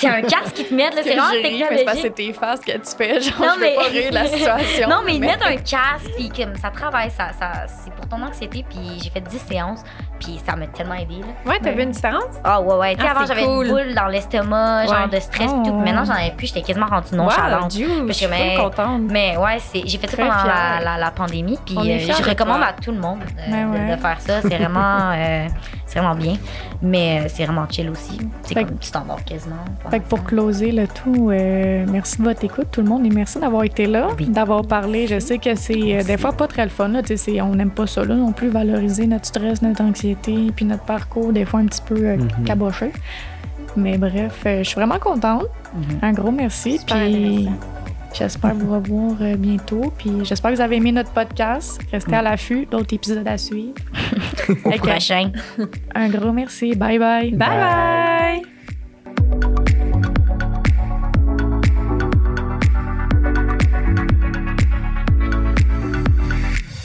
c'est un casque qui te met, là, c'est vraiment J'ai ri, mais c'est parce que technologique. c'est tes faces que tu fais. Genre, Non, je mais- veux pas rire la situation. Non, mais ils mettent un casque, puis comme ça travaille, ça, ça, c'est pour ton anxiété, puis j'ai fait 10 séances, puis ça m'a tellement aidé, là. Ouais, t'as Ouais. vu une différence? Ah ouais, ouais. Tu sais, Ah, avant, j'avais cool. une boule dans l'estomac, genre Ouais. de stress, Oh, pis tout. ouais. Maintenant, j'en avais plus, j'étais quasiment rendue nonchalante. Dieu, je Parce suis que, mais- trop contente. Mais ouais, c'est, j'ai fait ça Très pendant la, la, la pandémie, puis euh, je de recommande à tout le monde euh, Ben de, faire ça. C'est vraiment, euh, c'est vraiment bien, mais c'est vraiment chill aussi. C'est comme tu t'endors quasiment. Fait que pour closer le tout, euh, merci de votre écoute, tout le monde, et merci d'avoir été là, Oui. d'avoir parlé. Je sais que c'est euh, des fois pas très le fun. Là, on n'aime pas ça là, non plus, valoriser notre stress, notre anxiété, puis notre parcours, des fois un petit peu euh, Mhm. caboché. Mais bref, euh, je suis vraiment contente. Mhm. Un gros merci. Puis j'espère vous revoir euh, bientôt. Puis j'espère que vous avez aimé notre podcast. Restez à l'affût, d'autres épisodes à suivre. Au que, prochain. un gros merci. Bye bye. Bye bye!